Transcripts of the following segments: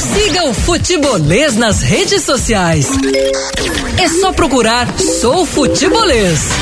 Siga o Futebolês nas redes sociais. É só procurar Sou Futebolês.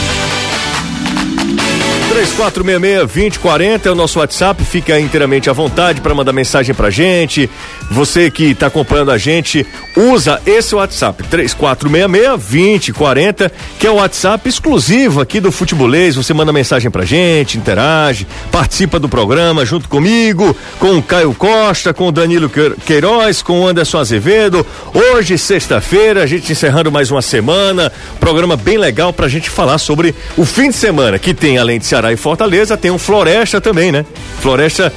3466-2040 é o nosso WhatsApp, fica inteiramente à vontade para mandar mensagem pra gente. Você que está acompanhando a gente, usa esse WhatsApp, 3466-2040, que é o WhatsApp exclusivo aqui do Futebolês. Você manda mensagem pra gente, interage, participa do programa junto comigo, com o Caio Costa, com o Danilo Queiroz, com o Anderson Azevedo. Hoje, sexta-feira, a gente encerrando mais uma semana, programa bem legal pra gente falar sobre o fim de semana, que tem, além de Ceará Ceará e Fortaleza, tem um Floresta também, né? Floresta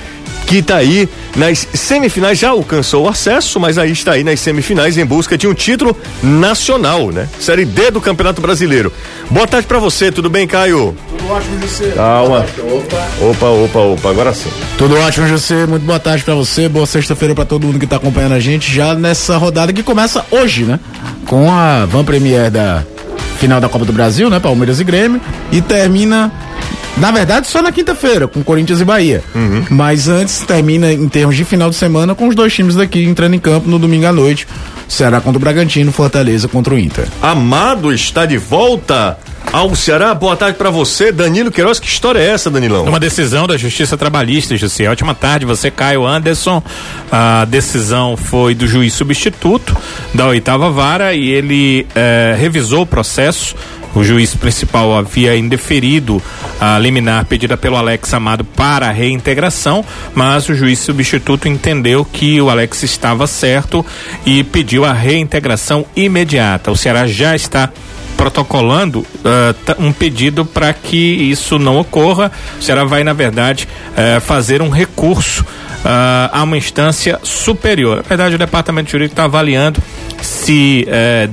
que está aí nas semifinais, já alcançou o acesso, mas aí está aí nas semifinais em busca de um título nacional, né? Série D do Campeonato Brasileiro. Boa tarde para você, tudo bem, Caio? Tudo ótimo, José. Calma. Opa. Opa, opa, opa, agora sim. Tudo ótimo, José. Muito boa tarde para você, boa sexta-feira para todo mundo que está acompanhando a gente já nessa rodada que começa hoje, né? Com a Van Premier da final da Copa do Brasil, né? Palmeiras e Grêmio e termina na verdade, só na quinta-feira, com Corinthians e Bahia. Uhum. Mas antes termina em termos de final de semana com os dois times daqui entrando em campo no domingo à noite. Ceará contra o Bragantino, Fortaleza contra o Inter. Amado está de volta ao Ceará. Boa tarde para você, Danilo Queiroz. Que história é essa, Danilão? Uma decisão da Justiça Trabalhista, José. Ótima tarde, você, Caio Anderson. A decisão foi do juiz substituto da oitava vara e ele eh, revisou o processo o juiz principal havia indeferido a liminar pedida pelo Alex Amado para a reintegração, mas o juiz substituto entendeu que o Alex estava certo e pediu a reintegração imediata. O Ceará já está protocolando uh, um pedido para que isso não ocorra. O Ceará vai, na verdade, uh, fazer um recurso uh, a uma instância superior. Na verdade, o departamento jurídico está avaliando se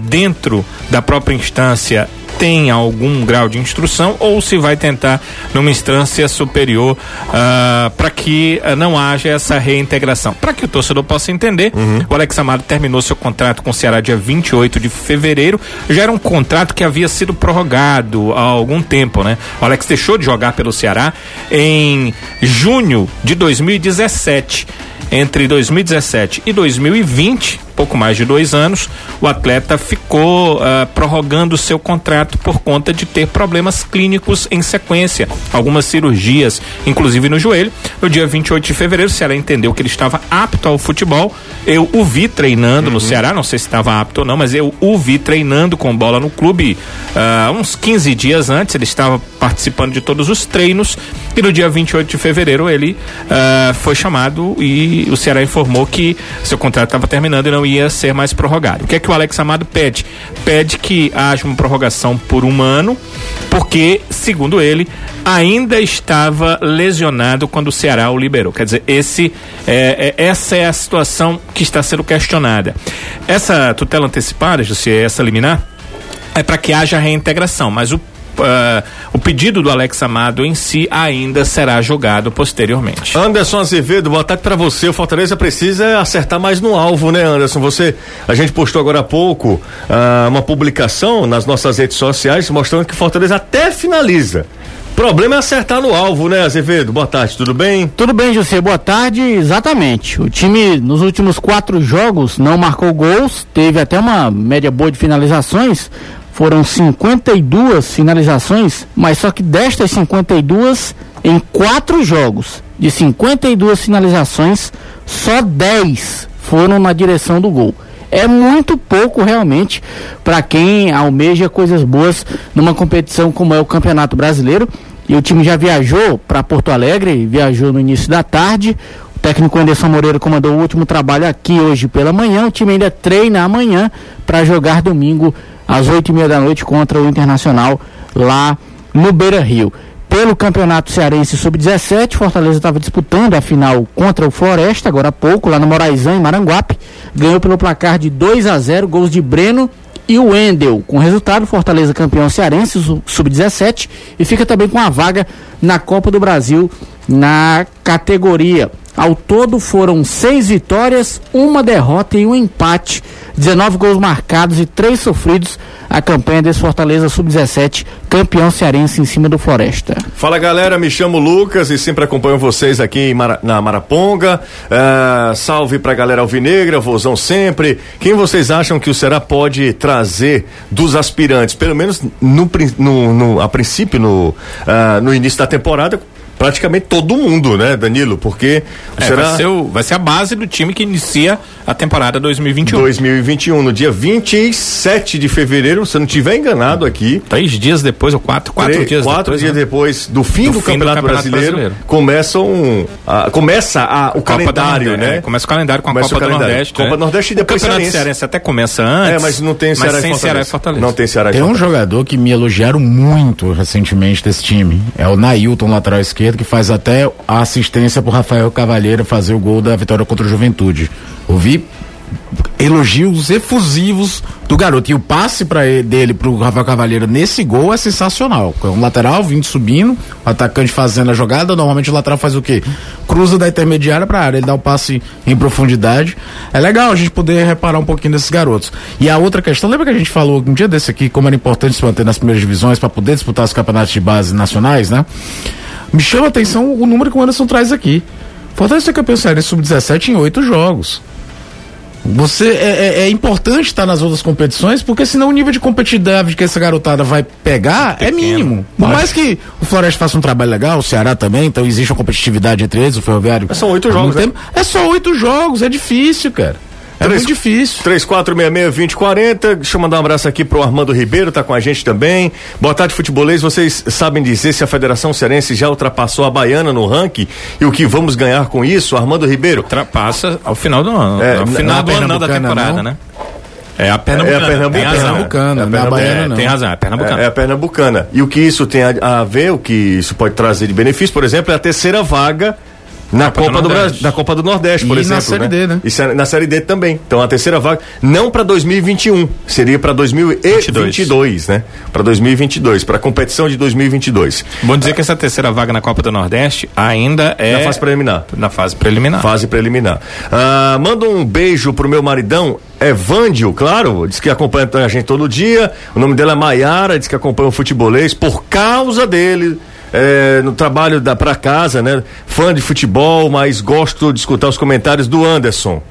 dentro da própria instância tem algum grau de instrução ou se vai tentar numa instância superior uh, para que uh, não haja essa reintegração. Para que o torcedor possa entender, uhum. o Alex Amado terminou seu contrato com o Ceará dia 28 de fevereiro. Já era um contrato que havia sido prorrogado há algum tempo, né? O Alex deixou de jogar pelo Ceará em junho de 2017 entre 2017 e 2020, pouco mais de dois anos, o atleta ficou uh, prorrogando seu contrato por conta de ter problemas clínicos em sequência, algumas cirurgias, inclusive no joelho. No dia 28 de fevereiro, o Ceará entendeu que ele estava apto ao futebol. Eu o vi treinando uhum. no Ceará, não sei se estava apto ou não, mas eu o vi treinando com bola no clube uh, uns 15 dias antes. Ele estava participando de todos os treinos e no dia 28 de fevereiro ele uh, foi chamado e o Ceará informou que seu contrato estava terminando e não ia ser mais prorrogado. O que é que o Alex Amado pede? Pede que haja uma prorrogação por um ano, porque, segundo ele, ainda estava lesionado quando o Ceará o liberou. Quer dizer, esse, é, é, essa é a situação que está sendo questionada. Essa tutela antecipada, José, essa liminar, é para que haja reintegração, mas o uh, o pedido do Alex Amado em si ainda será julgado posteriormente. Anderson Azevedo, boa tarde para você. O Fortaleza precisa acertar mais no alvo, né, Anderson? Você, a gente postou agora há pouco uh, uma publicação nas nossas redes sociais mostrando que o Fortaleza até finaliza. O problema é acertar no alvo, né, Azevedo? Boa tarde, tudo bem? Tudo bem, José. Boa tarde. Exatamente. O time nos últimos quatro jogos não marcou gols, teve até uma média boa de finalizações, foram 52 finalizações, mas só que destas 52, em quatro jogos, de 52 finalizações, só 10 foram na direção do gol. É muito pouco realmente para quem almeja coisas boas numa competição como é o Campeonato Brasileiro. E o time já viajou para Porto Alegre, viajou no início da tarde. O técnico Anderson Moreira comandou o último trabalho aqui hoje pela manhã. O time ainda treina amanhã para jogar domingo às oito e meia da noite contra o Internacional lá no Beira Rio. Pelo Campeonato Cearense Sub-17, Fortaleza estava disputando a final contra o Floresta, agora há pouco, lá no Moraizão, em Maranguape. Ganhou pelo placar de 2 a 0 gols de Breno e o Wendel. Com resultado, Fortaleza campeão cearense Sub-17 e fica também com a vaga na Copa do Brasil na categoria. Ao todo foram seis vitórias, uma derrota e um empate. 19 gols marcados e três sofridos. A campanha desse Fortaleza Sub-17, campeão cearense em cima do Floresta. Fala galera, me chamo Lucas e sempre acompanho vocês aqui Mara, na Maraponga. Uh, salve pra galera alvinegra, vozão sempre. Quem vocês acham que o Será pode trazer dos aspirantes? Pelo menos no, no, no a princípio, no, uh, no início da temporada, praticamente todo mundo, né, Danilo? Porque é, será... vai, ser o, vai ser a base do time que inicia a temporada 2021. 2021, no dia 27 de fevereiro, se eu não estiver enganado aqui. Três dias depois, ou quatro, quatro três, dias quatro depois. dias né? depois do fim do, do, fim campeonato, do campeonato brasileiro, brasileiro, começam a, começa a, o calendário, né? É, começa o calendário com começa a Copa do Nordeste. Copa né? Nordeste e depois o Campeonato Cearense até começa antes. É, mas não tem Ceará, mas sem e Ceará e Fortaleza. Não tem Ceará e Tem um jogador que me elogiaram muito recentemente desse time. É o Nailton, lateral esquerdo, que faz até a assistência pro Rafael Cavalheiro fazer o gol da vitória contra o Juventude. Ouvi elogios efusivos do garoto. E o passe para dele pro Rafael Cavalheiro nesse gol é sensacional. É um lateral vindo subindo, o atacante fazendo a jogada. Normalmente o lateral faz o quê? Cruza da intermediária para área, ele dá o passe em profundidade. É legal a gente poder reparar um pouquinho desses garotos. E a outra questão, lembra que a gente falou um dia desse aqui como era importante se manter nas primeiras divisões para poder disputar os campeonatos de base nacionais, né? Me chama a atenção o número que o Anderson traz aqui. Fortaleza ser campeão cearense sub-17 em oito jogos. Você é, é, é, importante estar nas outras competições, porque senão o nível de competitividade que essa garotada vai pegar é Pequeno. é mínimo. Por mais que o Floresta faça um trabalho legal, o Ceará também, então existe uma competitividade entre eles, o Ferroviário. É só oito jogos. Né? É só oito jogos, é difícil, cara. É 3, muito difícil. 3466-2040. Deixa eu mandar um abraço aqui pro Armando Ribeiro, tá com a gente também. Boa tarde, futebolês. Vocês sabem dizer se a Federação Cearense já ultrapassou a Baiana no ranking e o que vamos ganhar com isso? Armando Ribeiro. Ultrapassa ao final do ano. É, ao final do ano da temporada, não? né? É a Pernambucana. É a Pernambucana. Tem razão. Pernambucana, é a Pernambucana, é, Tem razão, é a Pernambucana. É, é, a Pernambucana. E o que isso tem a, a, ver, o que isso pode trazer de benefício, por exemplo, é a terceira vaga na Copa, Copa do, do Brasil, na Copa do Nordeste, por e exemplo. na Série né? D, né? E na Série D também. Então a terceira vaga, não para 2021, seria para 2022, né? Para 2022, para a competição de 2022. Bom dizer ah, que essa terceira vaga na Copa do Nordeste ainda é. Na fase preliminar. Na fase preliminar. Fase preliminar. Ah, manda um beijo pro meu maridão, Evândio, claro, diz que acompanha a gente todo dia. O nome dela é Maiara, diz que acompanha o futebolês por causa dele é, no trabalho da pra casa, né? Fã de futebol, mas gosto de escutar os comentários do Anderson.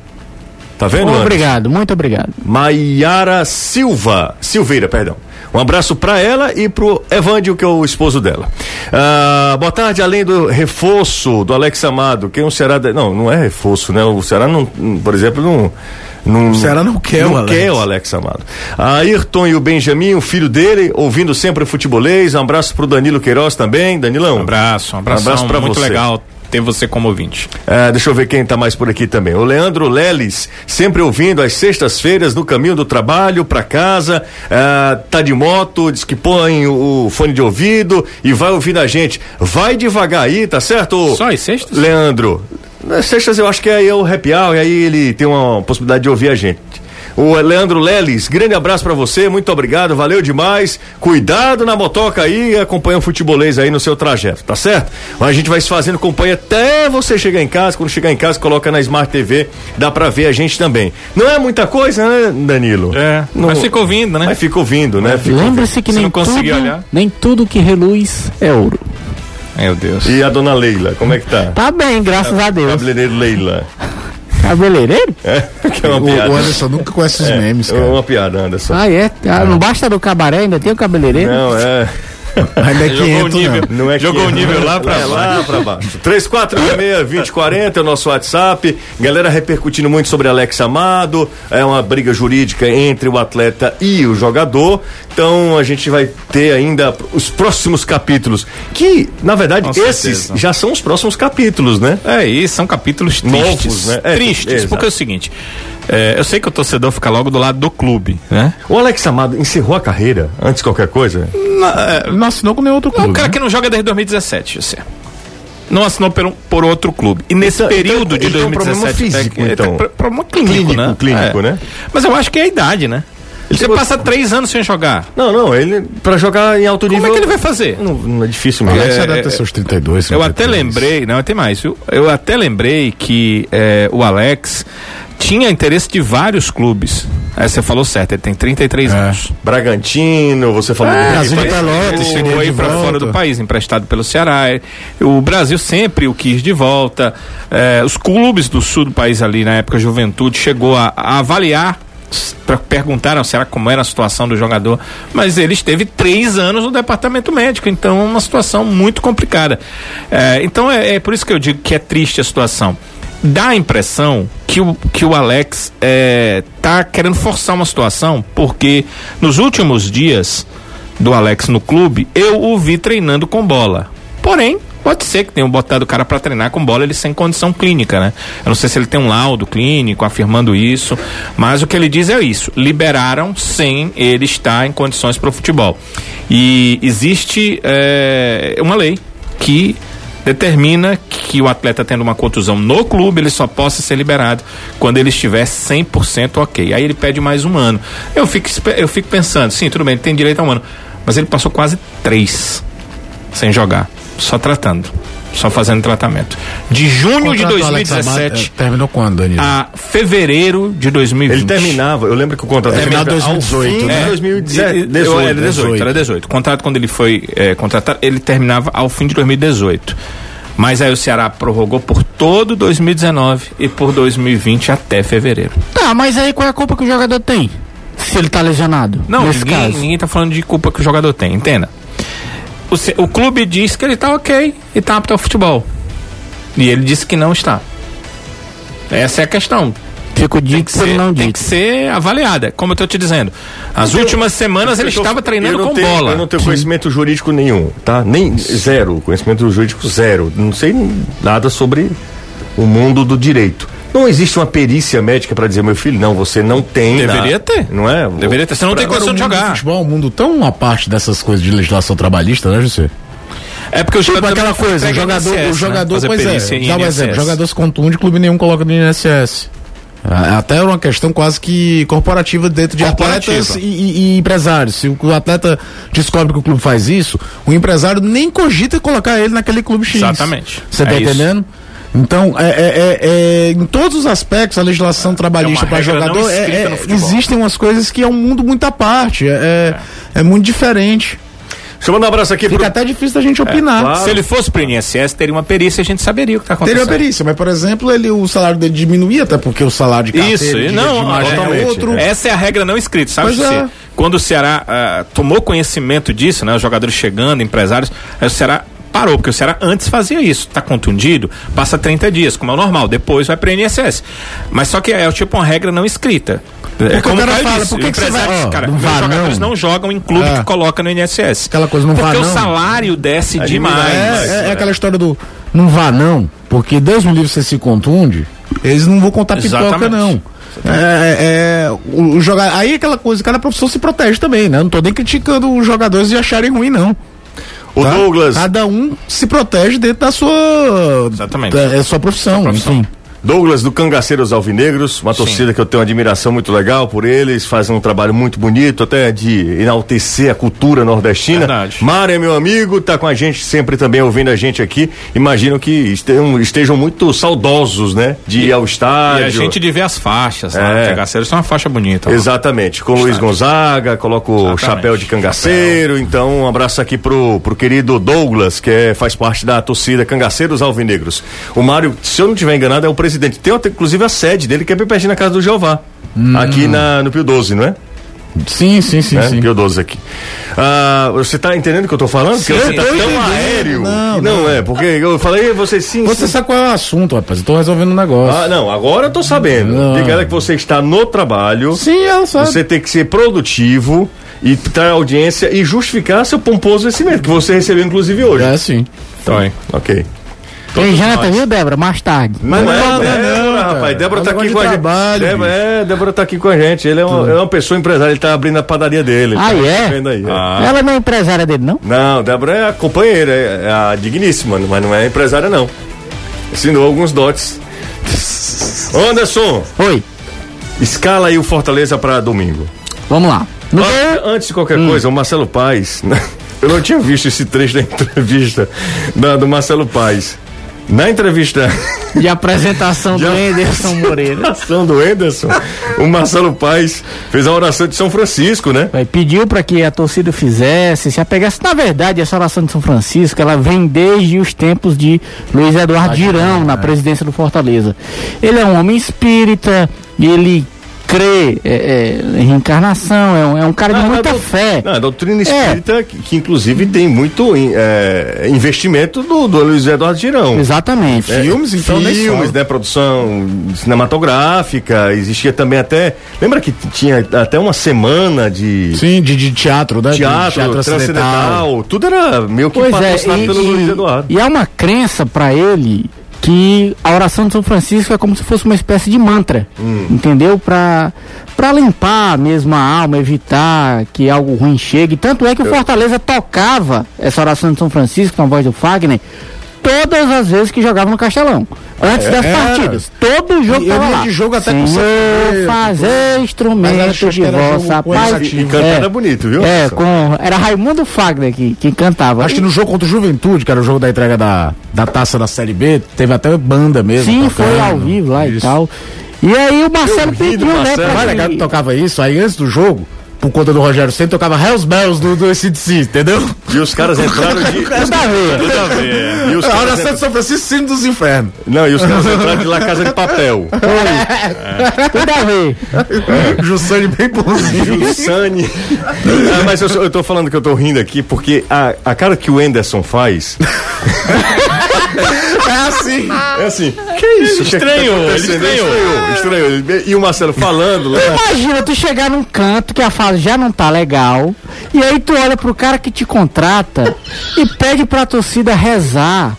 Tá vendo? Obrigado, Anderson? muito obrigado. Maiara Silva, Silveira, perdão. Um abraço para ela e pro Evândio, que é o esposo dela. Ah, boa tarde, além do reforço do Alex Amado, quem o Ceará. De... Não, não é reforço, né? O Ceará não, por exemplo, não não, o Ceará não quer não o Alex. quer o Alex Amado. A Ayrton e o Benjamin, o filho dele, ouvindo sempre o futebolês. Um abraço pro Danilo Queiroz também. Danilão. Um abraço, um abraço, um abraço pra muito você. legal ter você como ouvinte. É, deixa eu ver quem está mais por aqui também. O Leandro Leles, sempre ouvindo às sextas-feiras no caminho do trabalho para casa, é, tá de moto, diz que põe o, fone de ouvido e vai ouvindo a gente. Vai devagar aí, tá certo? Só às sextas? Leandro. Nas sextas eu acho que aí é o happy hour e aí ele tem uma possibilidade de ouvir a gente. O Leandro Leles, grande abraço para você, muito obrigado, valeu demais. Cuidado na motoca aí e acompanha o futebolês aí no seu trajeto, tá certo? A gente vai se fazendo companhia até você chegar em casa. Quando chegar em casa, coloca na Smart TV, dá para ver a gente também. Não é muita coisa, né, Danilo? É, não, mas fica ouvindo, né? Mas fica ouvindo, né? Lembre-se que nem tudo, olhar. nem tudo que reluz é ouro. Meu Deus. E a dona Leila, como é que tá? Tá bem, graças a, a Deus. Cabeleireiro Leila. Cabeleireiro? É, que é uma o, piada. O Anderson nunca conhece os é, memes, cara. É uma piada, Anderson. Ah, é? Ah, não basta do cabaré, ainda tem o cabeleireiro? Não, é. Ainda é 500, Jogou o nível, não. não é Jogou o nível lá pra, é, lá pra baixo. 3466-2040 é o nosso WhatsApp. Galera repercutindo muito sobre Alex Amado. É uma briga jurídica entre o atleta e o jogador. Então a gente vai ter ainda os próximos capítulos. Que, na verdade, esses já são os próximos capítulos, né? É, e são capítulos tristes. Novos, né? É, tristes, porque é o seguinte. É, eu sei que o torcedor fica logo do lado do clube, né? O Alex Amado encerrou a carreira antes de qualquer coisa? É, não assinou com nenhum outro clube. É um cara né? que não joga desde 2017, você. Não assinou por, um, por outro clube. E nesse então, período então, de 2017. Então, problema físico, é, então. É, problema clínico, clínico né? Clínico, é. né? Mas eu acho que é a idade, né? Ele Você passa três anos sem jogar. Não, não, ele pra jogar em alto Como nível. é que ele vai fazer? Não, não é difícil mesmo. Alex É, deve ter seus 32, Eu até 33. lembrei, não, tem mais, viu? Eu até lembrei que é, o Alex tinha interesse de vários clubes. Aí você falou certo, ele tem 33 É. anos. Bragantino, você falou É, Brasil de ele- Pelotas, ele chegou aí de para volta. fora do país, emprestado pelo Ceará. O Brasil sempre o quis de volta. É, os clubes do sul do país ali, na época Juventude, chegou a, a avaliar. Perguntaram será como era a situação do jogador, mas ele esteve três anos no departamento médico, então é uma situação muito complicada. É, então é, é por isso que eu digo que é triste a situação. Dá a impressão que o, que o Alex é, tá querendo forçar uma situação, porque nos últimos dias do Alex no clube, eu o vi treinando com bola. Porém, pode ser que tenham botado o cara para treinar com bola, ele sem condição clínica, né? Eu não sei se ele tem um laudo clínico afirmando isso, mas o que ele diz é isso: liberaram sem ele estar em condições para o futebol. E existe é, uma lei que determina que o atleta tendo uma contusão no clube, ele só possa ser liberado quando ele estiver 100% ok. Aí ele pede mais um ano. Eu fico, eu fico pensando, sim, tudo bem, ele tem direito a um ano. Mas ele passou quase três sem jogar, só tratando, só fazendo tratamento. De junho de Contrato do Alex Amado, 2017 é, terminou quando, Danilo? a fevereiro de 2020. Ele terminava, eu lembro que o contrato É, final terminava ao 2018, fim né? de É, 2018. eu- era 18, era 18. O contrato, quando ele foi é, contratado, ele terminava ao fim de 2018. Mas aí o Ceará prorrogou por todo 2019 e por 2020 até fevereiro. Tá, mas aí qual é a culpa que o jogador tem? Se ele tá lesionado. Não, nesse ninguém, caso. ninguém tá falando de culpa que o jogador tem, entenda. O, o clube diz que ele tá ok e tá apto ao futebol. E ele disse que não está. Essa é a questão. Fica o Tem dito que, ser, não tem dito. que ser avaliada, como eu tô te dizendo. As últimas semanas ele Eu tô- estava treinando eu com tenho- bola. Eu não tenho conhecimento jurídico nenhum, tá? Nem zero, conhecimento jurídico zero. Não sei nada sobre o mundo do direito. Não existe uma perícia médica para dizer, meu filho, não, você não tem. Deveria nada. ter. Não é? Deveria ter, você não tem Agora, condição o de jogar. futebol é um mundo tão à parte dessas coisas de legislação trabalhista, né, José? É porque o Tipo aquela coisa, o jogador, INSS, o né? jogador, Fazer pois é, dá um exemplo, jogador se contunde, clube nenhum coloca no INSS. Ah, Até uma questão quase que corporativa dentro de Corporativa. atletas e, e- e empresários. Se o atleta descobre que o clube faz isso, o empresário nem cogita colocar ele naquele clube X. Exatamente. Você tá É isso. Então, é, é- é- é- em todos os aspectos, a legislação trabalhista uma para jogador, é- é- existem umas coisas que é um mundo muito à parte. É, é, é muito diferente. Deixa eu mandar um abraço aqui Fica pro. até difícil da gente opinar. claro. Se ele fosse pro INSS, teria uma perícia, a gente saberia o que está acontecendo. Teria perícia, mas por exemplo, ele, o salário dele diminuía, até porque o salário de carteira Isso, de, não, de totalmente, é outro. né? Essa é a regra não escrita, sabe? Pois é. Quando o Ceará ah, tomou conhecimento disso, né? Os jogadores chegando, empresários, aí o Ceará parou, porque o Ceará antes fazia isso. Tá contundido, passa 30 dias, como é o normal, depois vai para INSS. Mas só que é tipo uma regra não escrita. É o como cara Caio fala, por que que você vai- cara, não meus vá, jogadores não. não. jogam em clube É. que coloca no INSS. Aquela coisa, não porque vá, o não. salário desce Diminui, demais. É, é aquela história do não vá não, porque Deus me livre você se contunde, eles não vão contar pipoca Exatamente. não. É, é, o, o jogar, aí é aquela coisa, cada professor se protege também, né? Não tô nem criticando os jogadores de acharem ruim não. O tá? Douglas. Cada um se protege dentro da sua Exatamente. da, é sua profissão, profissão. enfim. Douglas do Cangaceiros Alvinegros, uma torcida que eu tenho uma admiração muito legal por eles, fazem um trabalho muito bonito, até de enaltecer a cultura nordestina. Verdade. Mário é meu amigo, tá com a gente sempre também ouvindo a gente aqui. Imagino que estejam, estejam muito saudosos, né? De ir ao E estádio. a gente de ver as faixas, É. né? Cangaceiros são uma faixa bonita. ó. Exatamente, com o Luiz Gonzaga, coloca o Exatamente. chapéu de cangaceiro, então um abraço aqui pro, pro querido Douglas, que é, faz parte da torcida Cangaceiros Alvinegros. O Mário, se eu não estiver enganado, é o presidente. Tem até, inclusive a sede dele, que é bem pertinho na casa do Jeová, aqui na, no Pio 12, não é? Sim, sim, sim, né? sim. Pio 12 aqui. Ah, você tá entendendo o que eu tô falando? Porque Sim, você tá tão entendendo. aéreo. Não, que não, é, porque eu falei, você sim. Você sim. sabe qual é o assunto, rapaz? Eu tô resolvendo um negócio. Ah, não, agora eu tô sabendo. Não. Diga que você está no trabalho. Sim, ela sabe. Você tem que ser produtivo e trazer audiência e justificar seu pomposo vencimento, que você recebeu inclusive hoje. É sim. Foi. Ok. Tem janta, viu, Débora? Mais tarde. Mas não é, nada, Débora, não, cara. rapaz. Débora É um tá aqui com a gente. trabalho, Débora, é, Débora tá aqui com a gente. Ele é uma, é uma pessoa empresária, ele tá abrindo a padaria dele. Ah, tá é? é. Ah. Ela não é empresária dele, não? Não, Débora é a companheira, é é a digníssima, mas não é empresária, não. Ensinou alguns dotes. Anderson, Oi. escala aí o Fortaleza pra domingo. Vamos lá. No An- gol, Antes de qualquer coisa, o Marcelo Paes, eu não tinha visto esse trecho da entrevista da- do Marcelo Paes. Na entrevista de apresentação do Já- Anderson Moreira. ação do Anderson, o Marcelo Paes fez a oração de São Francisco, né? Pediu para que a torcida fizesse, se apegasse. Na verdade, essa oração de São Francisco, ela vem desde os tempos de Luiz Eduardo Girão, na presidência do Fortaleza. Ele é um homem espírita, ele crê é, é, em reencarnação, é um, é um cara de Ah, muita fé. Não, a doutrina espírita, que, que inclusive tem muito é, investimento do, do Luiz Eduardo Girão. Exatamente. É, Filmes, então, nem filmes, né? Produção cinematográfica, existia também até. Lembra que tinha até uma semana de Sim, de, de teatro, né? De teatro, transcendental, tudo era meio que Pois é, patrocinado e, pelo Luiz Eduardo. e é uma crença para ele que a oração de São Francisco é como se fosse uma espécie de mantra, Hum. entendeu? Para para limpar mesmo a alma, evitar que algo ruim chegue. Tanto é que o Fortaleza tocava essa oração de São Francisco na voz do Fagner todas as vezes que jogava no Castelão. Antes das era. partidas. Todo jogo E eu tava lá. de jogo até com Senhor, sofrer, fazer Mas instrumento acho de era vossa com paz. E cantar era bonito, viu? É, com, era Raimundo Fagner que, que cantava. Acho que no jogo contra o Juventude, que era o jogo da entrega da, da taça da Série B, teve até banda mesmo. Sim, tocando. foi ao vivo lá e Isso. tal. E aí o Marcelo pediu, né, Marcelo. pra que que... tocava isso, aí antes do jogo, por conta do Rogério Senna, tocava Hells Bells do, do ACDC, entendeu? E os caras entraram de. Tudo a ver. Tudo a ver. E os caras de São Francisco, sino dos infernos. Não, e os caras entraram de La Casa de Papel. Tudo a ver. Jussane bem bonzinho. Jussane. Ah, mas eu, eu tô falando que eu tô rindo aqui porque a, a cara que o Anderson faz É assim. é assim. Que isso? Estranhou, ele estranhou. Estranhou. estranhou. E o Marcelo falando lá. Imagina tu chegar num canto que a fase já não tá legal, e aí tu olha pro cara que te contrata e pede pra torcida rezar,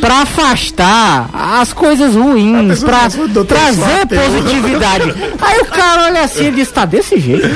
pra afastar as coisas ruins, pra trazer positividade. Aí o cara olha assim e diz, tá desse jeito.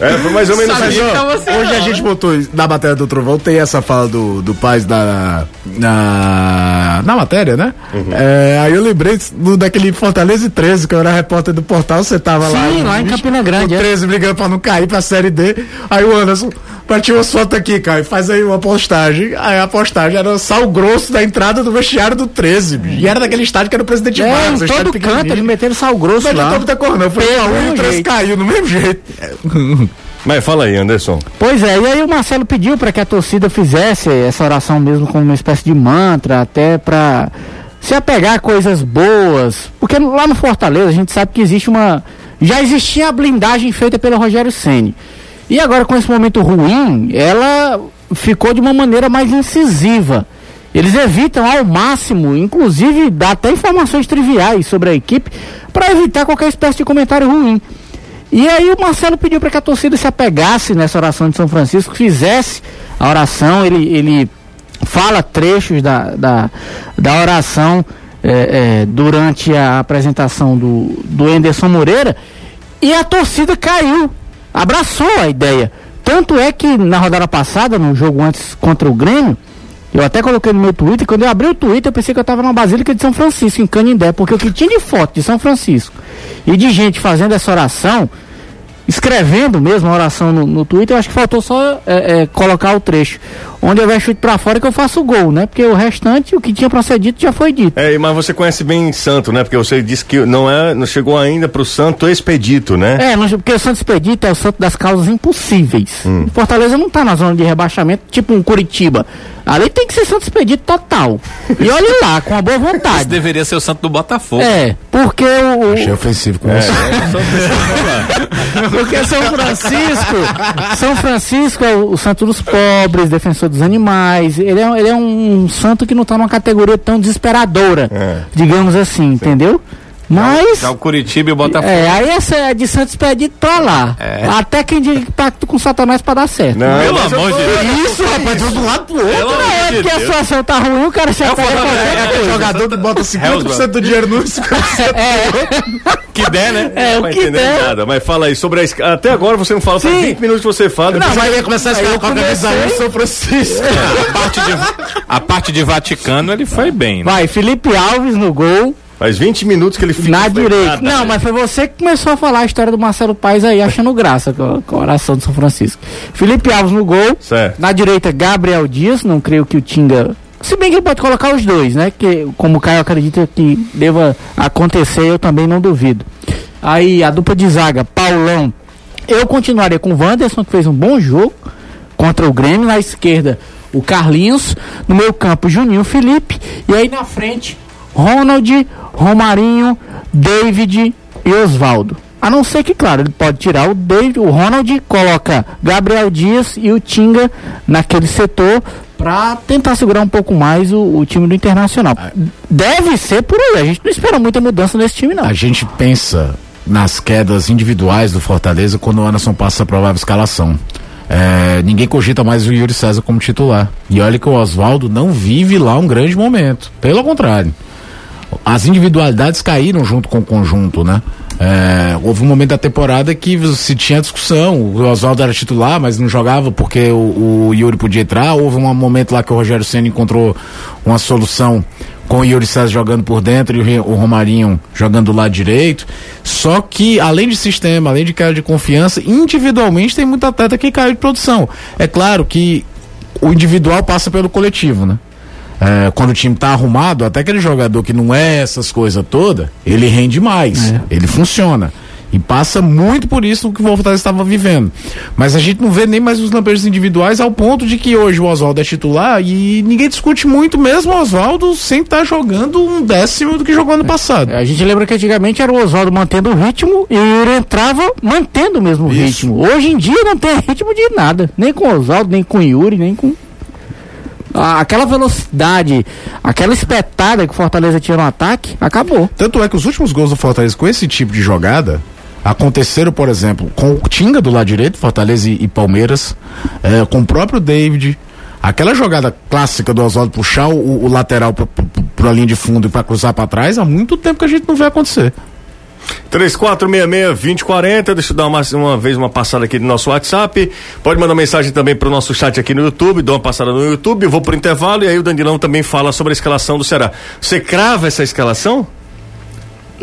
É, foi mais ou menos assim. ó, hoje a gente botou na matéria do Trovão, tem essa fala do, do Paz na, na, na matéria, né? É, aí eu lembrei do, daquele Fortaleza e 13, que eu era repórter do portal, você tava lá. Sim, lá em Campina Grande, O é. 13 brigando pra não cair pra Série D. Aí o Anderson, partiu umas fotos aqui, Caio, faz aí uma postagem. Aí a postagem era sal grosso da entrada do vestiário do 13, bicho. E era daquele estádio que era o presidente É, Vargas, em todo canto, eles meteram sal grosso Não lá. muita cor, não. Foi Pelo um e o mesmo 13 jeito. caiu no mesmo jeito. Mas fala aí, Anderson. Pois é, e aí o Marcelo pediu para que a torcida fizesse essa oração mesmo como uma espécie de mantra, até para se apegar a coisas boas. Porque lá no Fortaleza a gente sabe que existe uma. Já existia a blindagem feita pelo Rogério Ceni. E agora com esse momento ruim, ela ficou de uma maneira mais incisiva. Eles evitam ao máximo, inclusive dá até informações triviais sobre a equipe, para evitar qualquer espécie de comentário ruim. E aí o Marcelo pediu para que a torcida se apegasse nessa oração de São Francisco, fizesse a oração, ele, ele fala trechos da, da, da oração é, é, durante a apresentação do, do Enderson Moreira, e a torcida caiu, abraçou a ideia. Tanto é que na rodada passada, no jogo antes contra o Grêmio, eu até coloquei no meu Twitter, quando eu abri o Twitter, eu pensei que eu estava na Basílica de São Francisco, em Canindé, porque o que tinha de foto de São Francisco e de gente fazendo essa oração, escrevendo mesmo a oração no, no Twitter, eu acho que faltou só é, é, colocar o trecho. Onde eu chute pra fora que eu faço o gol, né? Porque o restante, o que tinha pra ser dito, já foi dito. É, mas você conhece bem Santo, né? Porque você disse que não é, não chegou ainda pro Santo Expedito, né? É, não- porque o Santos Expedito é o santo das causas impossíveis. Fortaleza não tá na zona de rebaixamento, tipo um Curitiba. Ali tem que ser Santos Expedito total. E olhe lá, com a boa Esse vontade. deveria ser o santo do Botafogo. É, porque o, Achei ofensivo com você. Porque São Francisco, São Francisco é o, o santo dos pobres, defensor dos animais. Ele é, ele é um, santo que não está numa categoria tão desesperadora, É. digamos assim, entendeu? Mas. Já o Curitiba e o Botafogo. É, aí essa é de Santos Expedito pra lá. Até quem diga que pacto com Satanás pra dar certo. Não, Pelo amor de Deus. Isso, rapaz, de um lado pro outro. Pelo Não é porque a situação tá ruim, o cara Fortaleza, qualquer é. O jogador que bota 50% do dinheiro no 50%. Que der, né? É, Não o vai que entender der. nada, mas fala aí sobre a escala. Até agora você não fala, faz Sim. 20 minutos que você fala. Não, mas ia começar a escalar com a camisa comecei. 1 de São Francisco. A parte, de, a parte de Vaticano ele foi bem. Né? Vai, Felipe Alves no gol. Faz 20 minutos que ele fica. Na direita. nada, Não, né? mas foi você que começou a falar a história do Marcelo Paes aí, achando graça com, a- com a oração de São Francisco. Felipe Alves no gol. Certo. Na direita, Gabriel Dias. Não creio que o Tinga. Se bem que ele pode colocar os dois, né? Que como o Caio acredita que deva acontecer, eu também não duvido. Aí a dupla de zaga, Paulão. Eu continuaria com o Wanderson, que fez um bom jogo contra o Grêmio. Na esquerda, o Carlinhos. No meio campo, Juninho Felipe. E aí na frente, Ronald, Romarinho, David e Oswaldo. A não ser que, claro, ele pode tirar o David, o Ronald, coloca Gabriel Dias e o Tinga naquele setor para tentar segurar um pouco mais o, o time do Internacional. Deve ser por aí. A gente não espera muita mudança nesse time, não. A gente pensa nas quedas individuais do Fortaleza quando o Anderson passa a provável escalação. É, ninguém cogita mais o Yuri César como titular. E olha que o Oswaldo não vive lá um grande momento. Pelo contrário. As individualidades caíram junto com o conjunto, né? É, houve um momento da temporada que se tinha discussão. O Oswaldo era titular, mas não jogava porque o, o Yuri podia entrar. Houve um momento lá que o Rogério Senna encontrou uma solução com o Yuri César jogando por dentro e o Romarinho jogando do lado direito. Só que, além de sistema, além de queda de confiança, individualmente tem muita atleta que caiu de produção. É claro que o individual passa pelo coletivo, né? É, quando o time tá arrumado, até aquele jogador que não é essas coisas todas, ele rende mais, ele funciona. E passa muito por isso o que o Fortaleza estava vivendo. Mas a gente não vê nem mais os lampejos individuais ao ponto de que hoje o Oswaldo é titular e ninguém discute muito mesmo o Oswaldo sem estar jogando um décimo do que jogou ano passado. A gente lembra que antigamente era o Oswaldo mantendo o ritmo e o Yuri entrava mantendo o mesmo Isso. ritmo. Hoje em dia não tem ritmo de nada. Nem com o Oswaldo, nem com o Yuri, nem com. Aquela velocidade, aquela espetada que o Fortaleza tinha no ataque, acabou. Tanto é que os últimos gols do Fortaleza com esse tipo de jogada aconteceram, por exemplo, com o Tinga do lado direito, Fortaleza e, e Palmeiras, eh, com o próprio David. Aquela jogada clássica do Oswaldo puxar o, o lateral pra, pra linha de fundo e pra cruzar pra trás, há muito tempo que a gente não vê acontecer. 3466-2040, deixa eu dar uma, uma vez uma passada aqui no nosso WhatsApp. Pode mandar mensagem também pro nosso chat aqui no YouTube, dou uma passada no YouTube, vou pro intervalo e aí o Danilão também fala sobre a escalação do Ceará. Você crava essa escalação?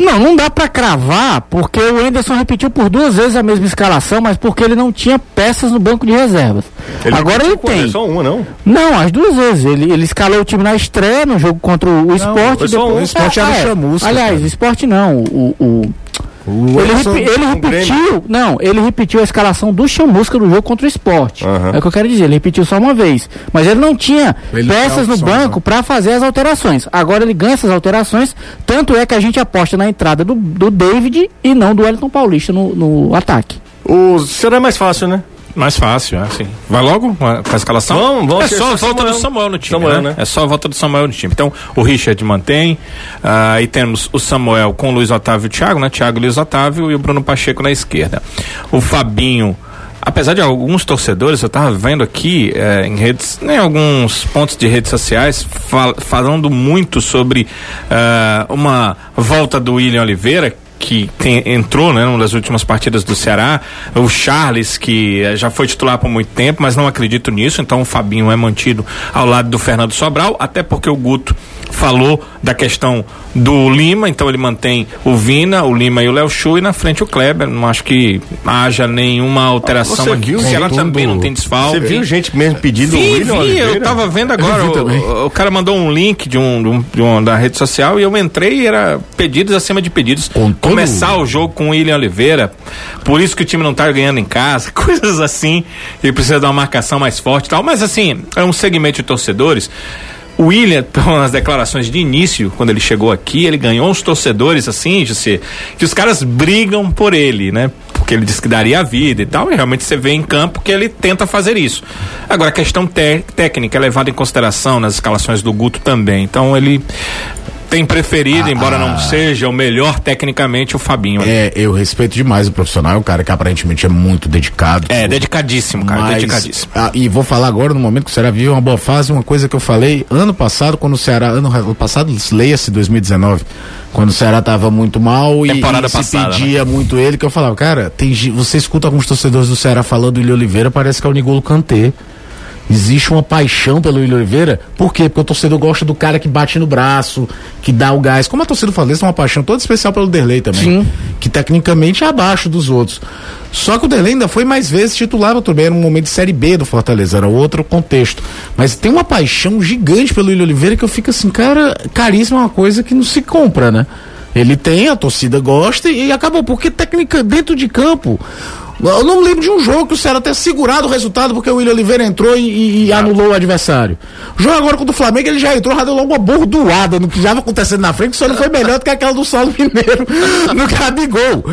Não, não dá pra cravar, porque o Anderson repetiu por duas vezes a mesma escalação, mas porque ele não tinha peças no banco de reservas. Agora ele repetiu quando? tem. É só uma, não? Não, as duas vezes. Ele, ele escalou o time na estreia, no jogo contra o, o esporte. foi só depois- um. O Sport era o Chamusca, Aliás, cara. o esporte não. O, o, ele, ele Grêmio. repetiu. Não, ele repetiu a escalação do Chamusca no jogo contra o esporte. Aham. É o que eu quero dizer. Ele repetiu só uma vez. Mas ele não tinha Ele peças no banco né? pra fazer as alterações. Agora ele ganha essas alterações. Tanto é que a gente aposta na entrada do, do David e não do Wellington Paulista no, no ataque. O Ceará é mais fácil, né? Mais fácil, é assim. Vai logo com a, escalação? Vamos, vamos É só a volta Samuel. do Samuel no time, Samuel, né? né? É só a volta do Samuel no time. Então, o Richard mantém, ah, aí temos o Samuel com o Luiz Otávio e o Thiago, né? Thiago e Luiz Otávio e o Bruno Pacheco na esquerda. O Fabinho, apesar de alguns torcedores, eu tava vendo aqui eh, em redes, em alguns pontos de redes sociais, fal- falando muito sobre ah, uma volta do William Oliveira, que tem- entrou né, numa das últimas partidas do Ceará, o Charles, que eh, já foi titular por muito tempo, mas não acredito nisso, então o Fabinho é mantido ao lado do Fernando Sobral, até porque o Guto falou da questão do Lima, então ele mantém o Vina, o Lima e o Léo Chu e na frente o Kleber. Não acho que haja nenhuma alteração Você aqui. viu, o contudo, também não tem desfalque. Você viu gente mesmo pedindo o Vi, William vi, Oliveira? eu tava vendo agora. O, o cara mandou um link de um, de um- de um- da rede social e eu entrei e era pedidos acima de pedidos. Com Começar o jogo com o William Oliveira. Por isso que o time não tá ganhando em casa, coisas assim. Ele precisa dar uma marcação mais forte e tal. Mas assim, é um segmento de torcedores. O William, nas declarações de início, quando ele chegou aqui, ele ganhou uns torcedores assim, José, que os caras brigam por ele, né? Porque ele disse que daria a vida e tal, e realmente você vê em campo que ele tenta fazer isso. Agora, a questão té- técnica é levada em consideração nas escalações do Guto também. Então, ele tem preferido, Ah, embora não ah. seja o melhor tecnicamente, o Fabinho. É, eu respeito demais o profissional, é um cara que aparentemente é muito dedicado. É, dedicadíssimo, cara, Mas, dedicadíssimo. ah, e vou falar agora no momento que o Ceará vive uma boa fase, uma coisa que eu falei ano passado, quando o Ceará, ano, passado, leia-se 2019, quando o Ceará tava muito mal e, Temporada e se passada, né? pedia muito ele, que eu falava, cara, tem, você escuta alguns torcedores do Ceará falando do William Oliveira, parece que é o Nigolo Kanté. Existe uma paixão pelo William Oliveira. Por quê? Porque o torcedor gosta do cara que bate no braço, que dá o gás. Como a torcida do Fortaleza tem uma paixão toda especial pelo Derlei também. Sim. Que tecnicamente é abaixo dos outros. Só que o Derlei ainda foi mais vezes titular também, era um momento de Série B do Fortaleza, era outro contexto. Mas tem uma paixão gigante pelo William Oliveira que eu fico assim, cara, carisma é uma coisa que não se compra, né? Ele tem, a torcida gosta e, e acabou, porque técnica dentro de campo. Eu não lembro de um jogo que o Ceará tenha segurado o resultado porque o William Oliveira entrou e, e- anulou o adversário. O jogo agora contra o Flamengo, ele já entrou, já deu logo uma bordoada no que estava acontecendo na frente, que só não foi melhor do que aquela do Saulo Mineiro no Gabigol.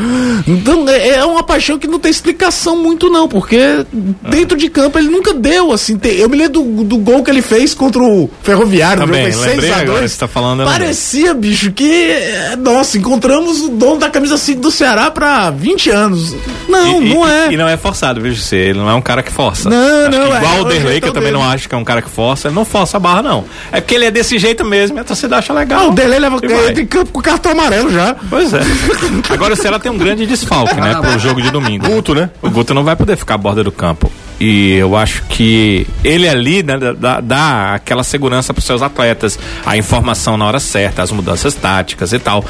Então é, é uma paixão que não tem explicação muito, não, porque dentro de campo ele nunca deu, assim. eu me lembro do, do gol que ele fez contra o Ferroviário, no Também, jogo foi lembrei 6 a agora 2. que você tá falando. Parecia, bicho, que. é, Nossa, encontramos o dono da camisa 5 do Ceará pra 20 anos. Não, E- não e- é. E não é forçado, veja você. Ele não é um cara que força. Não, Acho não, que é, Igual é o o Derlei, que eu também não dele. acho que é um cara que força. Ele não força a barra, não. É porque ele é desse jeito mesmo e a torcida acha legal. Ah, o dele leva E em campo com cartão amarelo já. Pois é. Agora o Ceará tem um grande desfalque, né? Pro jogo de domingo. Guto, né? O Guto não vai poder ficar à borda do campo. E eu acho que ele ali né, dá, dá aquela segurança para seus atletas, a informação na hora certa, as mudanças táticas e tal.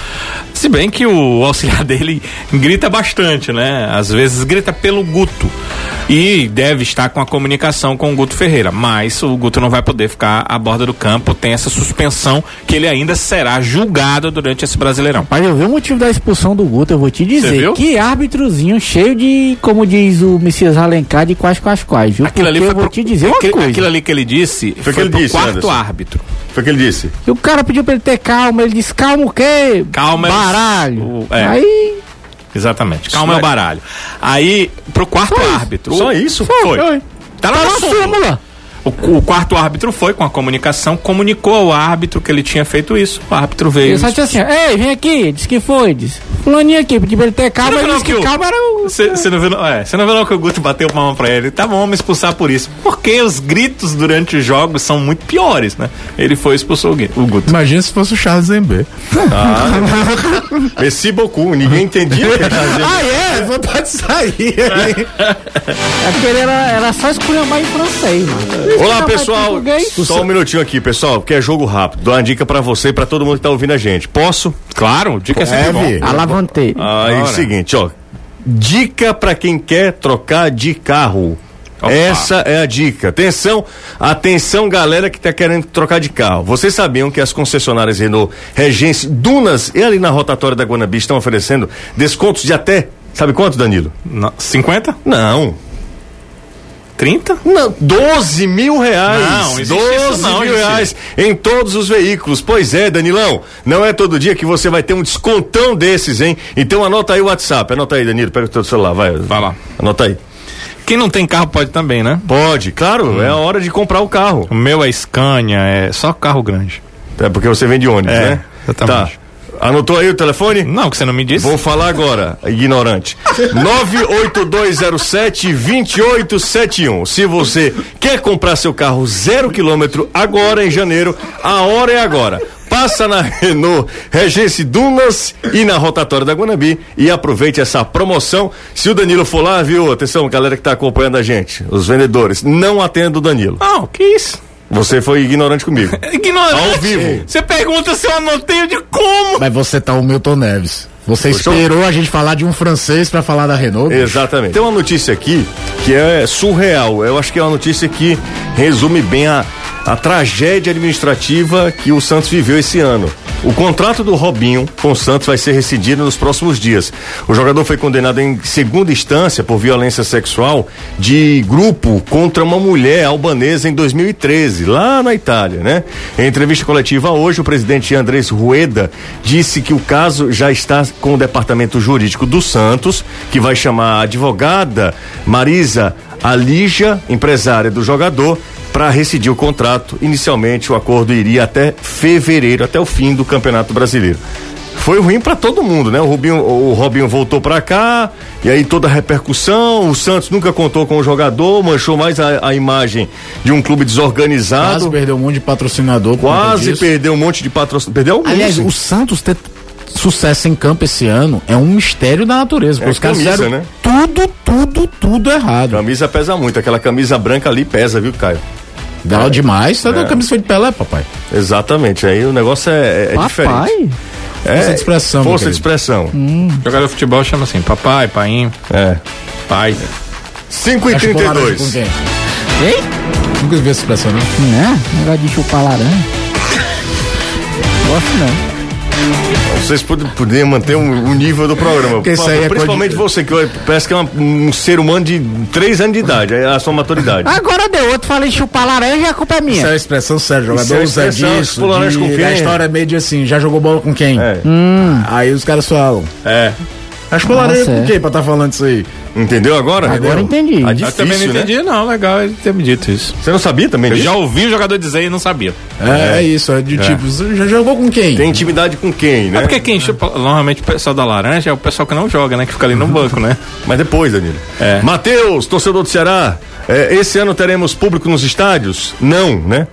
Se bem que o auxiliar dele grita bastante, né? Às vezes grita pelo Guto. E deve estar com a comunicação com o Guto Ferreira. Mas o Guto não vai poder ficar à borda do campo. Tem essa suspensão que ele ainda será julgado durante esse Brasileirão. Mas eu vi o motivo da expulsão do Guto, eu vou te dizer. Que árbitrozinho cheio de, como diz o Messias Alencar, de quais, quais, viu? Aquilo ali Porque foi eu vou pro- te dizer uma aquele, coisa. aquilo ali que ele disse foi, Foi que ele pro disse, quarto Anderson. árbitro. Foi o que ele disse. E o cara pediu pra ele ter calma, ele disse, calma o quê? Calma é o- Baralho. o- é. Aí, Exatamente. Calma é o baralho. Aí, pro quarto Foi árbitro. Só isso? Foi. Foi. Tá lá tá na na súmula. súmula. O, o quarto árbitro foi com a comunicação, comunicou ao árbitro que ele tinha feito isso. O árbitro veio. Ele só disse assim, ei, vem aqui, disse que foi, disse. Fulaninho aqui, pediu pra ele ter ele viu disse que que o- calma era o... Você não viu, não- é, não viu não que o Guto bateu palma pra ele? Tá bom, vamos expulsar por isso. Porque os gritos durante os jogos são muito piores, né? Ele foi e expulsou o o Guto. Imagina se fosse o Charles Zembe. Merci beaucoup. Ninguém entendia o que dizendo. Ah, é? Vontade de sair. É porque ele era, era só esculhambar em francês, mano. Olá, pessoal. Só um minutinho aqui, pessoal, que é jogo rápido. Dou uma dica pra você e pra todo mundo que tá ouvindo a gente. Posso? Claro, dica é sempre bom. Vi. Alavantei. Aí, Bora. seguinte, ó. Dica pra quem quer trocar de carro. Opa. Essa é a dica. Atenção, atenção, galera que tá querendo trocar de carro. Vocês sabiam que as concessionárias Renault Regência Dunas e ali na rotatória da Guanabí estão oferecendo descontos de até, sabe quanto, Danilo? Não, 50? Não, 30? Não, 12 mil reais. Não, existe 12 isso não, mil reais em todos os veículos. Pois é, Danilão. Não é todo dia que você vai ter um descontão desses, hein? Então anota aí o WhatsApp. Anota aí, Danilo. Pega o teu celular, vai. Vai lá. Anota aí. Quem não tem carro pode também, né? Pode, claro, é a hora de comprar o carro. O meu é Scania, é só carro grande. É porque você vem de ônibus, É, né? exatamente. Tá. Anotou aí o telefone? Não, que você não me disse. Vou falar agora, ignorante. 98207-2871. Se você quer comprar seu carro zero quilômetro agora em janeiro, a hora é agora. Passa na Renault Regência Dunas e na rotatória da Guanabí e aproveite essa promoção. Se o Danilo for lá, viu? Atenção, galera que está acompanhando a gente, os vendedores, não atenda o Danilo. Não, que isso? Você foi ignorante comigo. Ignorante. Ao vivo. Você pergunta se eu anotei de como. Mas você tá o Milton Neves. Você esperou a gente falar de um francês pra falar da Renault? Exatamente. Tem uma notícia aqui que é surreal. Eu acho que é uma notícia que resume bem a, a tragédia administrativa que o Santos viveu esse ano. O contrato do Robinho com o Santos vai ser rescindido nos próximos dias. O jogador foi condenado em segunda instância por violência sexual de grupo contra uma mulher albanesa em 2013, lá na Itália, né? Em entrevista coletiva hoje, o presidente Andrés Rueda disse que o caso já está com o departamento jurídico do Santos, que vai chamar a advogada Marisa Alija, empresária do jogador, para rescindir o contrato. Inicialmente, o acordo iria até fevereiro, até o fim do Campeonato Brasileiro. Foi ruim para todo mundo, né? O Rubinho, o Robinho voltou para cá, e aí toda a repercussão. O Santos nunca contou com o jogador, manchou mais a, a imagem de um clube desorganizado. Quase perdeu um monte de patrocinador. Quase perdeu um monte de patrocínio. Perdeu alguns. Aliás, o Santos ter sucesso em campo esse ano é um mistério da natureza. É os caras camisa, fizeram né? tudo, tudo, tudo errado. Camisa pesa muito, aquela camisa branca ali pesa, viu, Caio? Dá demais, tá É. a camisa foi de Pelé, papai. Exatamente, aí o negócio é, é diferente. Papai. É, Força de expressão, meu Força de expressão. Jogador de futebol chama assim, papai, painho, É. pai. 5 e Vai chupar laranja 32 com quem? Ei? Nunca vi essa expressão, não. Né? Negócio de chupar laranja. Gosto não. Vocês pod- poderiam manter o um, nível do programa. Aí é principalmente coisa você, que parece que é um, um ser humano de 3 anos de idade, é a sua maturidade. Agora deu outro, falei chupar laranja, a culpa é Isso é minha. uma expressão séria, é jogador uma usa expressão, disso, pula laranja de, com quem? a história é meio de assim, já jogou bola com quem? É. Aí os caras falam, É. acho que laranja Nossa, com é. quem pra tá falando isso aí? Entendeu agora? Agora entendi. Tá Eu difícil, também não né? entendi, não. Legal ele ter me dito isso. Você não sabia também Eu disso? já ouvi o jogador dizer e não sabia. É, é isso, é de tipo, você já jogou com quem? Tem intimidade com quem, né? É porque quem chupa, normalmente o pessoal da laranja é o pessoal que não joga, né? Que fica ali no banco, né? Mas depois, Danilo. É. Matheus, torcedor do Ceará, é, esse ano teremos público nos estádios? Não, né?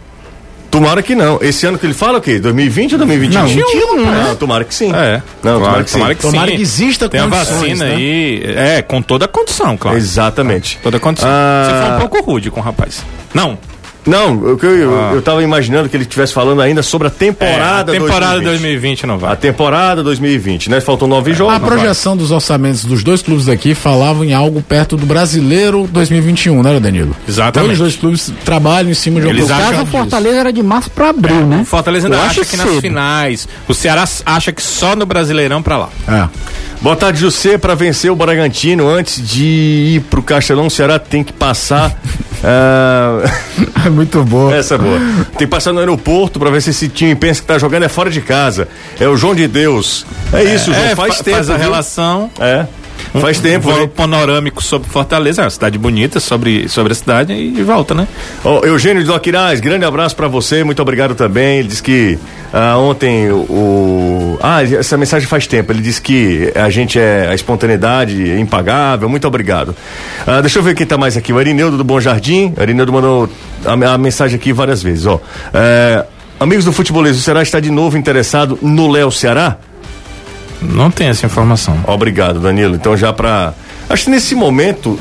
Tomara que não. Esse ano que ele fala o quê? 2020 ou 2021? Não, 21, né? Não, tomara que sim. É. Não, tomara Claro, que sim. tomara que Tomara que exista Tem a vacina né? aí. É, com toda a condição, claro. Exatamente. Toda a condição. Ah. Você foi um pouco rude com o rapaz. Não. Não, o que eu, eu, Ah. eu tava imaginando que ele estivesse falando ainda sobre a temporada é, a temporada 2020. 2020 não A vai. temporada 2020, né? Faltam nove jogos. A projeção dos orçamentos dos dois clubes daqui falavam em algo perto do brasileiro 2021, né, Danilo? Exatamente. Todos os dois clubes trabalham em cima de um Eles acham caso, o. Fortaleza era de março pra abril, né? O Fortaleza ainda Eu acha que nas cedo. finais. O Ceará acha que só no Brasileirão pra lá. É. Boa tarde, José. Para vencer o Bragantino, antes de ir pro Castelão, o Ceará tem que passar. ah, É muito boa. Essa é boa. Tem que passar no aeroporto pra ver se esse time pensa que tá jogando é fora de casa. É o João de Deus. É isso, João. É, faz fa- tempo. Faz a viu? relação. É. Faz tempo, um né? panorâmico sobre Fortaleza, é uma cidade bonita sobre, sobre a cidade e volta, né? Ó, Eugênio de Aquiraz, grande abraço pra você, muito obrigado também. Ele disse que ah, ontem o, o- Ah, essa mensagem faz tempo. Ele disse que a gente é. A espontaneidade é impagável. Muito obrigado. Ah, deixa eu ver quem tá mais aqui. O Arineudo do Bom Jardim. O Arineudo mandou a, a mensagem aqui várias vezes, ó. É, amigos do futebolês, o Ceará está de novo interessado no Léo Ceará? Não tem essa informação. Obrigado, Danilo. Então já pra. Acho que nesse momento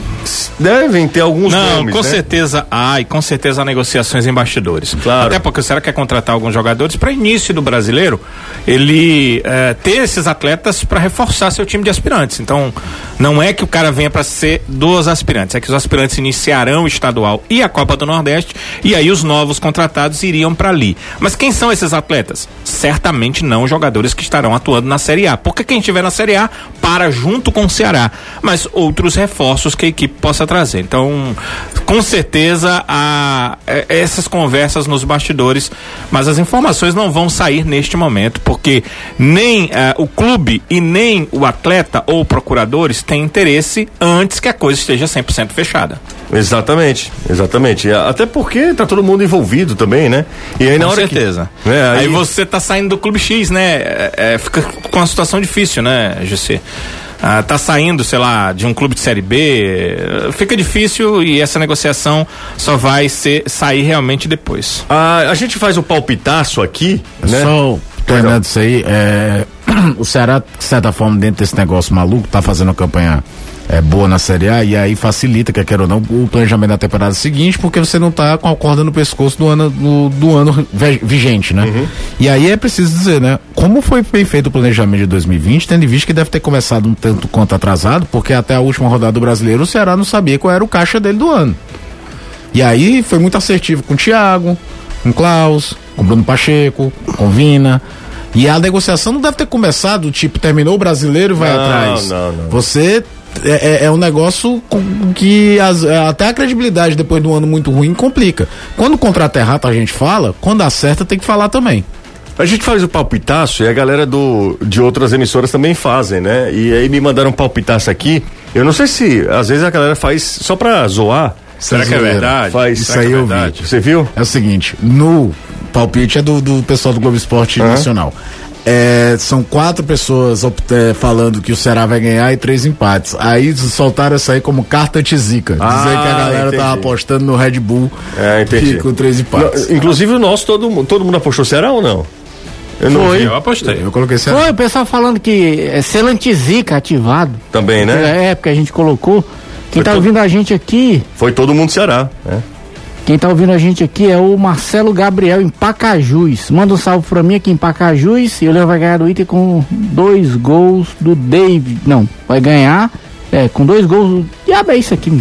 devem ter alguns Não, nomes, com né? certeza há e com certeza há negociações em bastidores. Claro. Até porque o Ceará quer contratar alguns jogadores para início do brasileiro, ele eh, ter esses atletas para reforçar seu time de aspirantes. Então, não é que o cara venha para ser dos aspirantes, é que os aspirantes iniciarão o estadual e a Copa do Nordeste e aí os novos contratados iriam para ali. Mas quem são esses atletas? Certamente não os jogadores que estarão atuando na Série A, porque quem estiver na Série A para junto com o Ceará, mas outros reforços que a equipe possa trazer. Então, com certeza há é, essas conversas nos bastidores, mas as informações não vão sair neste momento, porque nem eh, o clube e nem o atleta ou procuradores têm interesse antes que a coisa esteja 100% fechada. Exatamente, exatamente. Até porque tá todo mundo envolvido também, né? E aí na Com hora certeza. Que, né, aí... aí, você tá saindo do clube X, né? É, é, fica com uma situação difícil, né, José? Ah, tá saindo, sei lá, de um clube de série B, fica difícil e essa negociação só vai ser sair realmente depois. a, a gente faz o palpitaço aqui, né? Só terminando isso aí, é, o Ceará, de certa forma, dentro desse negócio maluco, tá fazendo uma campanha é, boa na Série A e aí facilita, quer queira ou não, o planejamento da temporada seguinte, porque você não tá com a corda no pescoço do ano, do, do ano vigente, né? E aí é preciso dizer, né? Como foi bem feito o planejamento de 2020, tendo em vista que deve ter começado um tanto quanto atrasado, porque até a última rodada do brasileiro o Ceará não sabia qual era o caixa dele do ano. E aí foi muito assertivo com o Thiago, com o Klaus, com o Bruno Pacheco, com o Vina. E a negociação não deve ter começado, tipo, terminou o brasileiro e vai Não, atrás. não, não. Você. É, é- é um negócio que as- até a credibilidade depois do ano muito ruim complica. Quando o contrato é errado, a gente fala, quando acerta tem que falar também. A gente faz o palpitaço e a galera do, de outras emissoras também fazem, né? E aí me mandaram um palpitaço aqui. Eu não sei se às vezes a galera faz só pra zoar. Será que é verdade? Faz. Isso Será que aí é eu verdade? vi. Você viu? É o seguinte, no palpite é do, do pessoal do Globo Esporte Nacional. É, são quatro pessoas é, falando que o Ceará vai ganhar e três empates. Aí soltaram essa aí como carta tizica. Ah, dizer que a galera entendi. tava apostando no Red Bull É, entendi. que- com três empates. No- inclusive o nosso, todo, mu- todo mundo apostou Ceará ou não? Eu não Foi. vi. Eu apostei. Eu coloquei Ceará. Foi o pessoal falando que é Selantizica ativado. Também, né? Naquela época a gente colocou. Quem Foi tá todo- ouvindo a gente aqui, Foi todo mundo Ceará. né? quem tá ouvindo a gente aqui é o Marcelo Gabriel em Pacajus. Manda um salve pra mim aqui em Pacajus e o Leão vai ganhar do Inter com dois gols do David. Não, vai ganhar é, com dois gols. do- Diabo é isso aqui.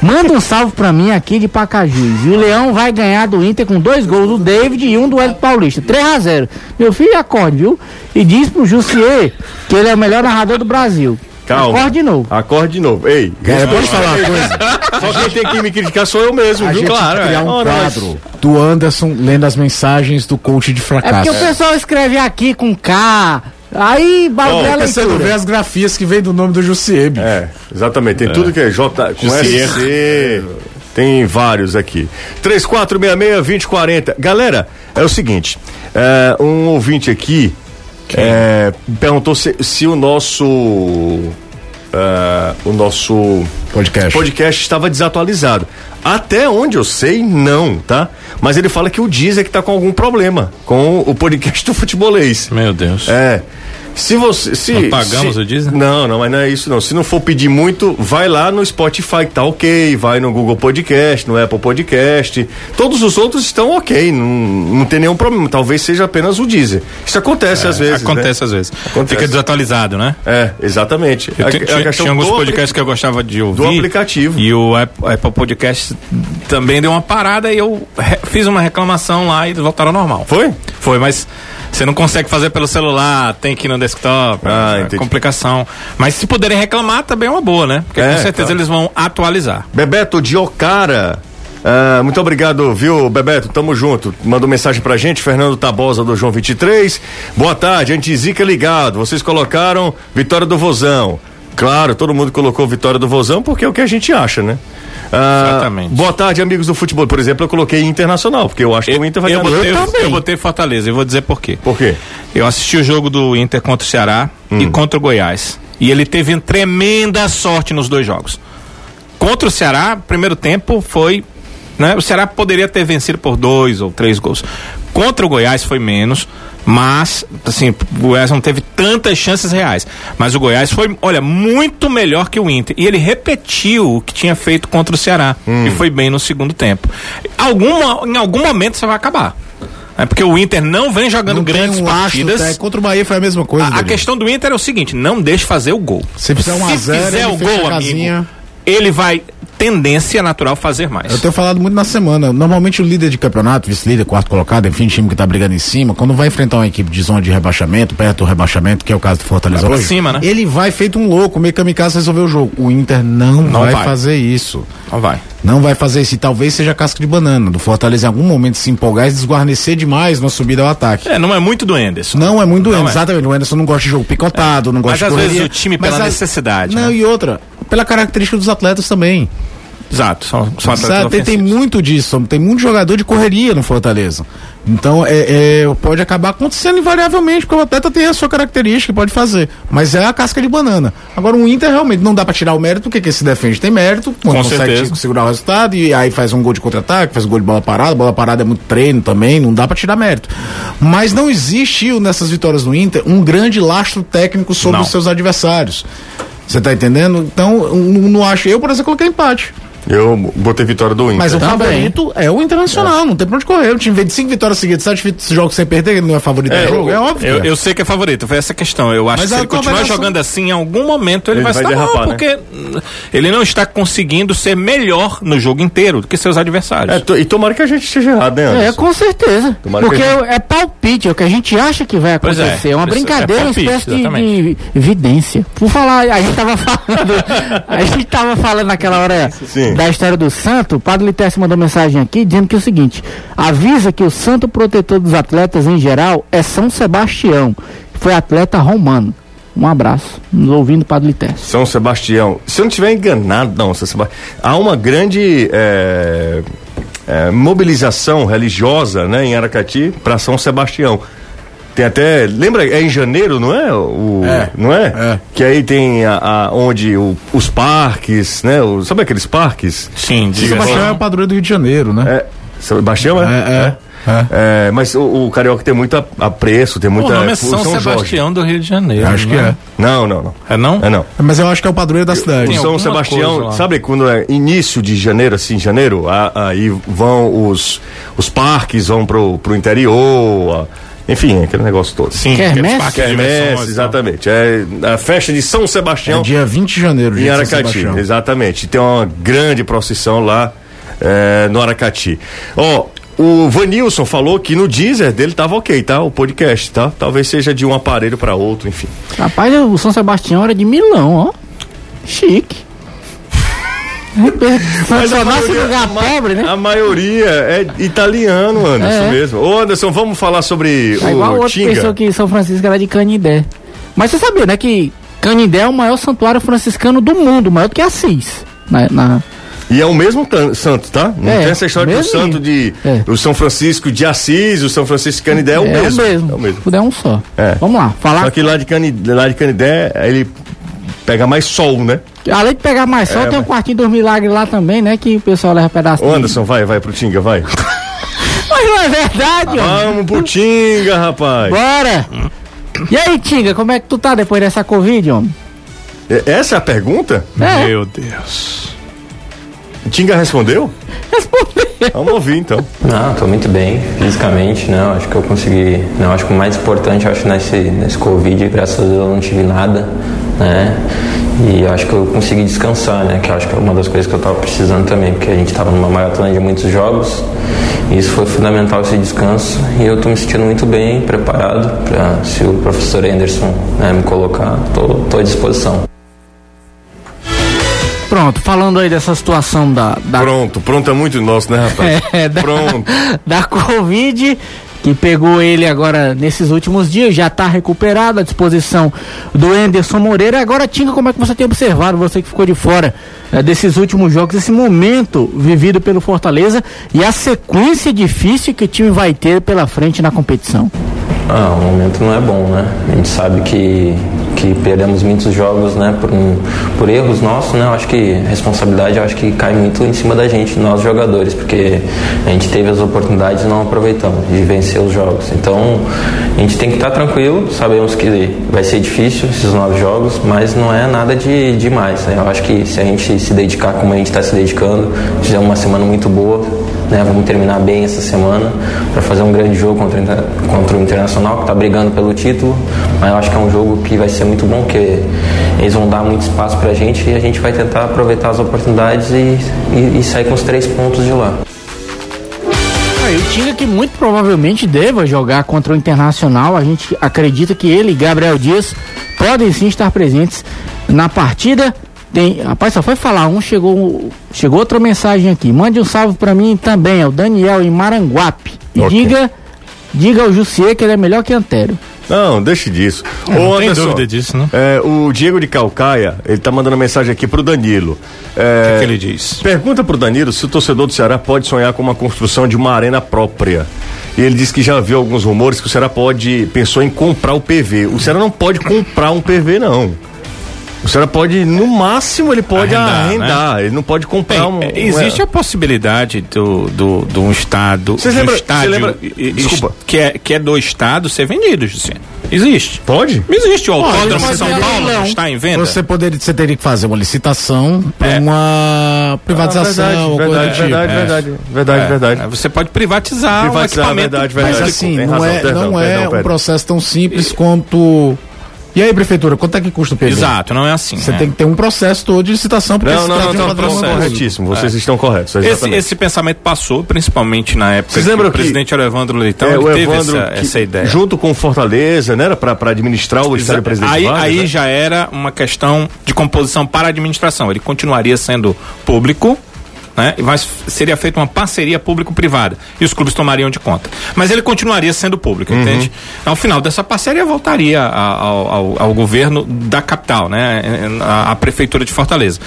Manda um salve pra mim aqui de Pacajus. E o Leão vai ganhar do Inter com dois gols do David e um do Hélio Paulista. 3 a 0 Meu filho acorde, viu? E diz pro Jussier que ele é o melhor narrador do Brasil. Calma. Acorde de novo. Acorde de novo. Ei, Cara, pode falar uma coisa? só quem tem que me criticar sou eu mesmo, A viu? gente Claro. criar é. um quadro do Anderson lendo as mensagens do coach de É fracasso. porque o pessoal escreve aqui com K. Aí baldeia a Porque você não vê as grafias que vem do nome do Jussier, bicho. É, exatamente. Tem tudo que é J com Jussier. SC. Tem vários aqui. 3466-2040. Galera, é o seguinte: é, um ouvinte aqui é, perguntou se, se o nosso. é, o nosso Podcast. podcast estava desatualizado. Até onde eu sei, não, tá? Mas ele fala que o Diz é que tá com algum problema com o podcast do futebolês. Meu Deus. É. Se você. Se, Nós pagamos se- o Deezer? Não, não, mas não é isso não. Se não for pedir muito, vai lá no Spotify que tá ok, vai no Google Podcast, no Apple Podcast. Todos os outros estão ok, não, não tem nenhum problema. Talvez seja apenas o Deezer. Isso acontece às vezes. Acontece às vezes. Acontece. Fica desatualizado, né? Né? É, exatamente. Eu A- te- a tinha, tinha alguns podcasts que eu gostava de ouvir. do aplicativo. E o Apple, Apple Podcast também deu uma parada e eu fiz uma reclamação lá e eles voltaram ao normal. Foi? Foi, mas você não consegue fazer pelo celular, tem que ir no desktop, Ah, é complicação. Mas se puderem reclamar, também é uma boa, né? Porque É, com certeza claro. eles vão atualizar. Bebeto de Ocara. Ah, muito obrigado, viu, Bebeto? Tamo junto. Mandou mensagem pra gente, Fernando Tabosa do João 23. Boa tarde, Antizica ligado. Vocês colocaram Vitória do Vozão. Claro, todo mundo colocou Vitória do Vozão porque é o que a gente acha, né? Ah, Exatamente. Boa tarde, amigos do futebol. Por exemplo, eu coloquei Internacional, porque eu acho que o Inter vai eu, ganhar. botei, Eu também. eu botei Fortaleza e vou dizer por quê. Por quê? Eu assisti o jogo do Inter contra o Ceará Hum. e contra o Goiás. E ele teve tremenda sorte nos dois jogos. Contra o Ceará, primeiro tempo foi. Né, o Ceará poderia ter vencido por dois ou três gols. Contra o Goiás foi menos, mas, assim, o Goiás não teve tantas chances reais. Mas o Goiás foi, olha, muito melhor que o Inter. E ele repetiu o que tinha feito contra o Ceará. Hum. E foi bem no segundo tempo. Alguma, em algum momento isso vai acabar. É porque o Inter não vem jogando Não grandes um partidas. astro, tá? Contra o Bahia foi a mesma coisa. A, a questão do Inter é o seguinte: não deixe fazer o gol. Se fizer um Se a zero, fizer o gol, amigo, ele vai tendência natural fazer mais. Eu tenho falado muito na semana. Normalmente o líder de campeonato, vice-líder, quarto colocado, enfim, time que tá brigando em cima, quando vai enfrentar uma equipe de zona de rebaixamento, perto do rebaixamento, que é o caso do Fortaleza hoje, cima, né? ele vai feito um louco, meio kamikaze resolver o jogo. O Inter não, Não vai, vai. fazer isso. Não vai. Não vai fazer isso. E talvez seja casca de banana. Do Fortaleza em algum momento se empolgar e desguarnecer demais na subida ao ataque. É, não é muito do Enderson. Não é muito doente, Não é. exatamente. O Anderson não gosta de jogo picotado, não Mas gosta às de vezes correria. o time Mas pela a- necessidade, Não, né? e outra, pela característica dos atletas também. Exato. São, são Sabe, tem, tem muito disso, tem muito jogador de correria no Fortaleza. Então, é, é, pode acabar acontecendo invariavelmente, porque o atleta tem a sua característica e pode fazer. Mas é a casca de banana. Agora, o Inter realmente não dá pra tirar o mérito, porque quem se defende tem mérito, quando Com consegue certeza. segurar o resultado, e aí faz um gol de contra-ataque, faz um gol de bola parada, bola parada é muito treino também, não dá pra tirar mérito. Mas não existe nessas vitórias do Inter um grande lastro técnico sobre Não. os seus adversários. Você tá entendendo? Então, não, não acho. Eu, por exemplo, coloquei empate. Eu botei vitória do Inter. Mas o Tá favorito é o Internacional, não tem pra onde correr. O time veio de cinco vitórias seguidas, sete jogos sem perder, ele não é favorito É, do jogo, é óbvio. Eu, é. eu sei que é favorito, foi essa a questão. Eu acho Mas que se ele continuar jogando assim, em algum momento ele, Ele vai, vai estar mal, derrapar, né? porque ele não está conseguindo ser melhor no jogo inteiro do que seus adversários. É, to- e tomara que a gente esteja errado, né, É, Anderson? com certeza. Tomara Porque que a é palpite, é o que a gente acha que vai Pois é, acontecer. É, uma é brincadeira, uma palpite, espécie de, de evidência. Por falar, a gente tava falando. a gente tava falando naquela hora Sim. Da história do santo. O padre Litécio mandou mensagem aqui dizendo que é o seguinte: avisa que o santo protetor dos atletas em geral é São Sebastião. que Foi atleta romano. Um abraço. Nos ouvindo, Padre Litécio. São Sebastião. Se eu não estiver enganado, não, São Sebastião. Há uma grande é, é, mobilização religiosa né, em Aracati para São Sebastião. Tem até. Lembra? É em janeiro, não é? O, É, não é? é. Que aí tem a, a- onde o- os parques, né? o- sabe aqueles parques? Sim, São diga Sebastião é o padroeiro do Rio de Janeiro, né? É, Sebastião, é? É, é. É, mas o, o Carioca tem muito apreço, tem muita. o nome é São, Jorge. Sebastião do Rio de Janeiro. Acho que não é. Não, não, não. É não? É não. Mas eu acho que é o padroeiro da cidade. Tem São Sebastião, sabe quando é início de janeiro, assim, janeiro, aí vão os, os parques, vão pro, pro interior, a- enfim, aquele negócio todo. Sim, Quermesse? Quermesse, então. exatamente. É a festa de São Sebastião É dia 20 de janeiro, em Aracati. Exatamente. Tem uma grande procissão lá é, no Aracati. Ó, o Vanilson falou que no Deezer dele tava ok, tá? O podcast, tá? Talvez seja de um aparelho para outro, enfim. Rapaz, o São Sebastião era de Milão, ó. Chique. Mas só nasce lugar pobre, né? A maioria é italiano, Anderson, É. mesmo. Ô, Anderson, vamos falar sobre É igual o outro Tinga. pensou que São Francisco era de Canindé. Mas você sabia, né, que Canindé é o maior santuário franciscano do mundo, maior do que Assis. Na, na- E é o mesmo santo, tá? Não É, tem essa história do mesmo. santo de É. o São Francisco de Assis, o São Francisco de Canidé é o mesmo. É o mesmo. É um só. É. Vamos lá, falar. Só que lá de, Canidé, lá de Canidé, ele pega mais sol, né? Além de pegar mais sol, É, tem mas- quartinho dos milagres lá também, né? Que o pessoal leva pedaço. Ô, de- Anderson, vai, vai pro Tinga, vai. Mas não é verdade, ó. Vamos pro Tinga, rapaz. Bora! E aí, Tinga, como é que tu tá depois dessa Covid, homem? E- Essa é a pergunta? É, Meu Deus. Tinga respondeu? respondeu. Vamos ouvir então. Não, estou muito bem fisicamente, né? Eu Acho que eu consegui. Não, acho que o mais importante, eu acho nesse nesse Covid, graças a Deus eu não tive nada, né? E acho que eu consegui descansar, né? Que acho que é uma das coisas que eu estava precisando também, porque a gente estava numa maratona de muitos jogos. E isso foi fundamental esse descanso. E eu estou me sentindo muito bem, preparado para se o professor Anderson né, me colocar, estou à disposição. Pronto, falando aí dessa situação da, da Pronto, pronto é muito nosso, né, rapaz? É, da, Pronto. da Covid, que pegou ele agora nesses últimos dias, já está recuperado, à disposição do Anderson Moreira. Agora, Tinga, como é que você tem observado, você que ficou de fora eh, desses últimos jogos, esse momento vivido pelo Fortaleza e a sequência difícil que o time vai ter pela frente na competição? Ah, o momento não é bom, né? A gente sabe que, que perdemos muitos jogos, né? Por, por erros nossos, né? Eu acho que responsabilidade, eu acho que cai muito em cima da gente, nós jogadores, porque a gente teve as oportunidades e não aproveitamos de vencer os jogos. Então, a gente tem que estar tranquilo, sabemos que vai ser difícil esses nove jogos, mas não é nada de demais, né? Eu acho que se a gente se dedicar como a gente está se dedicando, fizer uma semana muito boa, né? Vamos terminar bem essa semana para fazer um grande jogo contra, contra o Internacional, que está brigando pelo título. Mas eu acho que é um jogo que vai ser muito bom, porque eles vão dar muito espaço para a gente e a gente vai tentar aproveitar as oportunidades e, e, e sair com os três pontos de lá. O Tinga que muito provavelmente deva jogar contra o Internacional. A gente acredita que ele e Gabriel Dias podem sim estar presentes na partida. Tem, rapaz, só foi falar um, chegou, chegou outra mensagem aqui. Mande um salve pra mim também, é o Daniel em Maranguape. E Ok. diga, diga ao Jussier que ele é melhor que Antero. Não, deixe disso. Ô, não tem Anderson, dúvida disso, né? é, o Diego de Calcaia, ele tá mandando mensagem aqui pro Danilo. O É, que, que ele diz? Pergunta pro Danilo se o torcedor do Ceará pode sonhar com uma construção de uma arena própria. E ele disse que já viu alguns rumores que o Ceará pode, pensou em comprar o PV. O Ceará não pode comprar um PV, não. O Ceará pode, no máximo, ele pode Arrendar, arrendar. Ele não pode comprar Bem, um. é, existe a possibilidade do, do, do um estado, estádio você lembra- i- i- Desculpa. que é, que é do estado ser vendido, José. Existe. Pode? Existe o autódromo pode de São Paulo, leilão. está em venda. Você, poderia, você teria que fazer uma licitação para É. uma privatização do verdade, tipo. verdade, É. verdade, verdade, É, verdade. é, Você pode privatizar, Privatizar, o equipamento verdade, Mas verdade. assim, tem não razão, é, perdão, não é perdão, um perdão. processo tão simples quanto. E aí, prefeitura, quanto é que custa o PV? Exato, não é assim. Você né? tem que ter um processo todo de licitação porque Não, não, não, um não, estão público. corretíssimo. Vocês estão corretos. Esse, exatamente. esse pensamento passou, principalmente na época Vocês que lembram o que- presidente era o Evandro Leitão, É, o teve Evandro, essa, que, essa ideia. junto com Fortaleza, né? Era pra administrar o estádio presidente aí Vargas, aí né? já era uma questão de composição para a administração. Ele continuaria sendo público, né? Mas seria feita uma parceria público-privada e os clubes tomariam de conta. Mas ele continuaria sendo público, Uhum. entende? Ao final dessa parceria voltaria ao, ao- ao governo da capital, né? A, a prefeitura de Fortaleza.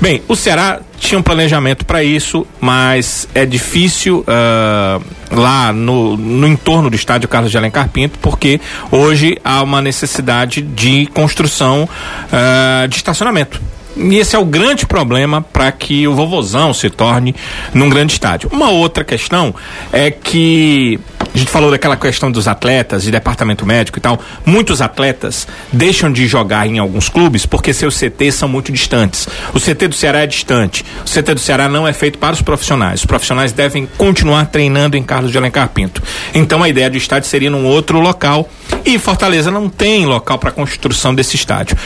Bem, o Ceará tinha um planejamento para isso, mas é difícil ah, lá no, no entorno do estádio Carlos de Alencar Pinto, porque hoje há uma necessidade de construção ah, de estacionamento. E esse é o grande problema para que o vovozão se torne num grande estádio. Uma outra questão é que a gente falou daquela questão dos atletas e departamento médico e tal. Muitos atletas deixam de jogar em alguns clubes porque seus CTs são muito distantes. O CT do Ceará é distante. O CT do Ceará não é feito para os profissionais. Os profissionais devem continuar treinando em Carlos de Alencar Pinto. Então a ideia do estádio seria num outro local e Fortaleza não tem local para construção desse estádio.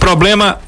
Problema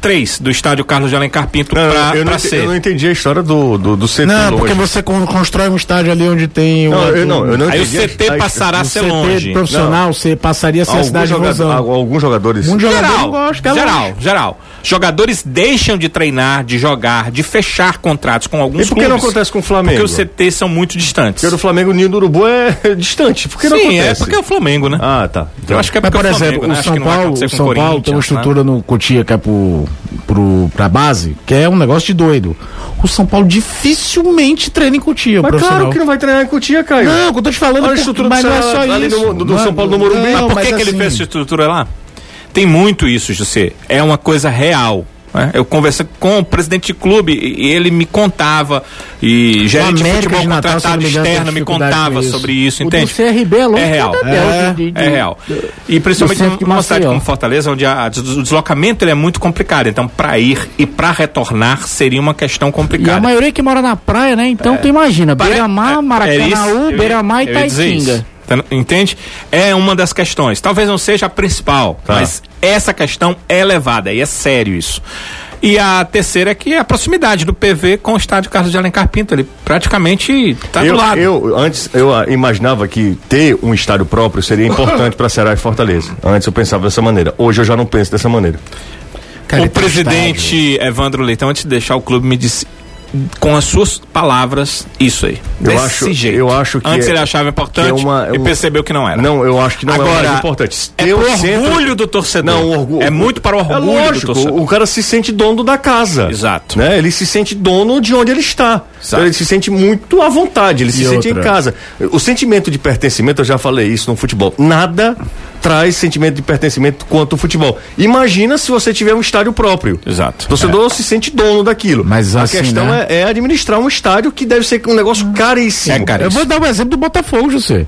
3 uh, do estádio Carlos de Alencar Pinto para eu, não ser. eu não entendi a história do, do, do CT. Não, porque você con- constrói um estádio ali onde tem Não, eu não, eu não Aí o. CT a- a- passará a o ser CT longe. profissional, você passaria a ser a Alguns, cidade de jogador- Vozão. alguns jogadores. Muito jogador Geral, não gosta, que é geral, longe. geral. Jogadores deixam de treinar, de jogar, de fechar contratos com alguns E por que não clubes. acontece com o Flamengo? Porque os CTs são muito distantes. Porque o Flamengo, o Ninho do Urubu é distante. Por que não Sim, acontece? é porque é o Flamengo, né? Ah, tá. Eu acho que é Mas, porque por é o Flamengo, exemplo, né? o São que não vai Paulo, o São Paulo tem uma né? estrutura no Cotia que é pro, pro, pra base, que é um negócio de doido. O São Paulo dificilmente treina em Cotia, Mas claro que não vai treinar em Cotia, Caio. Não, o que eu tô te falando, Olha a por- estrutura mas não é só ali isso. do- do Não, São Paulo no Morumbi. não, Mas por mas que, que ele assim, fez essa estrutura lá? Tem muito isso, José. É uma coisa real. Né? Eu conversei com o presidente de clube e ele me contava, e gerente de futebol de Natal, contratado externo me contava isso. sobre isso, O entende? do CRB é longe É real. Dedéu, É, de- de- É real. E principalmente numa cidade como Fortaleza, onde a- o deslocamento ele é muito complicado. Então, para ir e para retornar seria uma questão E a complicada. maioria que mora na praia, né? Então tu imagina, Beira-Mar, é- é Maracanãú, Beira-Mar e Taitinga. Tá- Entende? É uma das questões. Talvez não seja a principal, Tá. mas essa questão é levada e é sério isso. E a terceira é que é a proximidade do PV com o estádio Carlos de Alencar Pinto. Ele praticamente está eu, do lado. eu, antes, eu ah, imaginava que ter um estádio próprio seria importante para Ceará e Fortaleza. Antes eu pensava dessa maneira. Hoje eu já não penso dessa maneira. Cara, o presidente Evandro Leitão, antes de deixar o clube, me disse com as suas palavras isso aí. Eu Desse acho- jeito. eu acho que Antes é- ele achava importante é uma- é e um- percebeu que não era. Não, eu acho que não é Agora, mais importante. É o centro- orgulho do torcedor. Não, o orgulho. É muito para o orgulho é lógico, do torcedor. O cara se sente dono da casa. Exato. Né? Ele se sente dono de onde ele está. Ele se sente muito à vontade, ele se E sente outra? em casa. O sentimento de pertencimento, eu já falei isso no futebol. Nada traz sentimento de pertencimento quanto o futebol. Imagina se você tiver um estádio próprio. Exato. O torcedor se sente dono daquilo. Mas a assim, questão né? é, é administrar um estádio que deve ser um negócio caríssimo. É caríssimo. Eu vou dar um exemplo do Botafogo, José.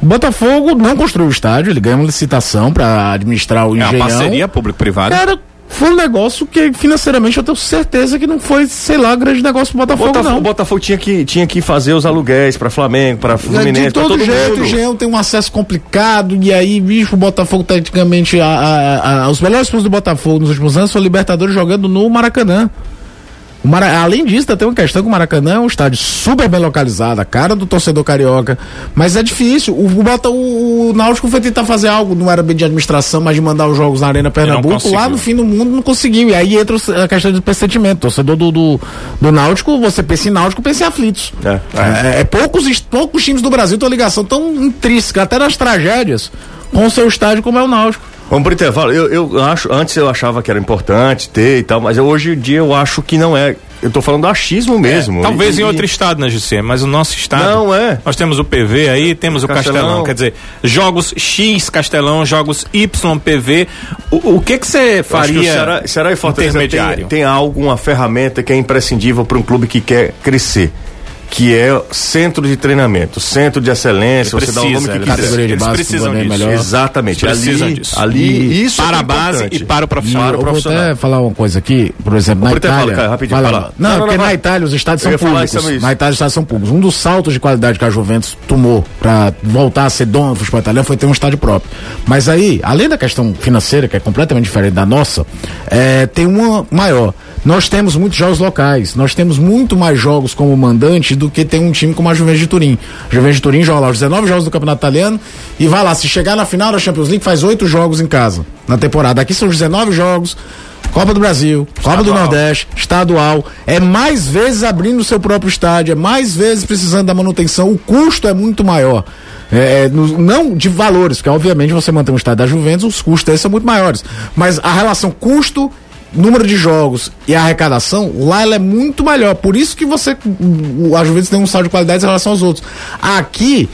O Botafogo não construiu o estádio, ele ganhou uma licitação para administrar o É engenhão. uma parceria público-privada. Cara, foi um negócio que financeiramente eu tenho certeza que não foi, sei lá, grande negócio pro Botafogo, Botafogo, não. o Botafogo tinha que, tinha que fazer os aluguéis para Flamengo, para Fluminense, de todo, todo jeito, mundo. o Engenhão tem um acesso complicado, e aí, bicho, o Botafogo, praticamente, a, a- a- os melhores pontos do Botafogo nos últimos anos foi o Libertadores jogando no Maracanã. Mara- Além disso, tem uma questão que o Maracanã é um estádio super bem localizado, a cara do torcedor carioca, mas é difícil. O, o, o, o Náutico foi tentar fazer algo, não era bem de administração, mas de mandar os jogos na Arena Pernambuco, lá no fim do mundo não conseguiu. E aí entra a questão de pressentimento. Torcedor do, do, do Náutico, você pensa em Náutico, pensa em aflitos. É. É, é poucos, est- poucos times do Brasil têm uma ligação tão intrínseca, até nas tragédias, com o seu estádio como é o Náutico. Vamos pro intervalo. Eu, eu acho, antes eu achava que era importante ter e tal, mas eu- hoje em dia eu acho que não é. Eu tô falando do achismo mesmo. É, Talvez E- em outro estado, né, José? Mas o nosso estado. Não, é. Nós temos o PV aí, temos o Castelão. Castelão. Quer dizer, jogos X Castelão, jogos Y PV. O, o que que você Eu acho que faria? o Ceará, Ceará e Fortaleza tem, intermediário? tem algo, uma ferramenta que é imprescindível para um clube que quer crescer. Que é centro de treinamento, centro de excelência, Ele você dá o nome precisa, que quiser. Categoria de base, precisam bem disso. melhor. Exatamente. Eles precisam ali, disso. ali, isso para é a base importante. e para o profissional. Para o eu vou profissional. até falar uma coisa aqui, por exemplo, na até falar, Itália. Caio, rapidinho, fala fala. lá. Não, Não, não, porque não, na. Itália os estádios são públicos. Na Itália os estádios são públicos. Um dos saltos de qualidade que a Juventus tomou para voltar a ser dono do futebol italiano foi ter um estádio próprio. Mas aí, além da questão financeira, que é completamente diferente da nossa, é, tem uma maior. Nós temos muitos jogos locais, nós temos muito mais jogos como mandante do que tem um time como a Juventus de Turim. A Juventus de Turim joga lá os 19 jogos do Campeonato Italiano e vai lá, se chegar na final da Champions League, faz oito jogos em casa na temporada. Aqui são 19 jogos, Copa do Brasil, Copa do Nordeste, estadual. É mais vezes abrindo o seu próprio estádio, é mais vezes precisando da manutenção, o custo é muito maior. É, é, não de valores, porque obviamente você manter um estádio da Juventus, os custos deles são muito maiores. Mas a relação custo número de jogos e arrecadação, lá ela é muito melhor. Por isso que você. A Juventus tem um saldo de qualidade em relação aos outros. Aqui.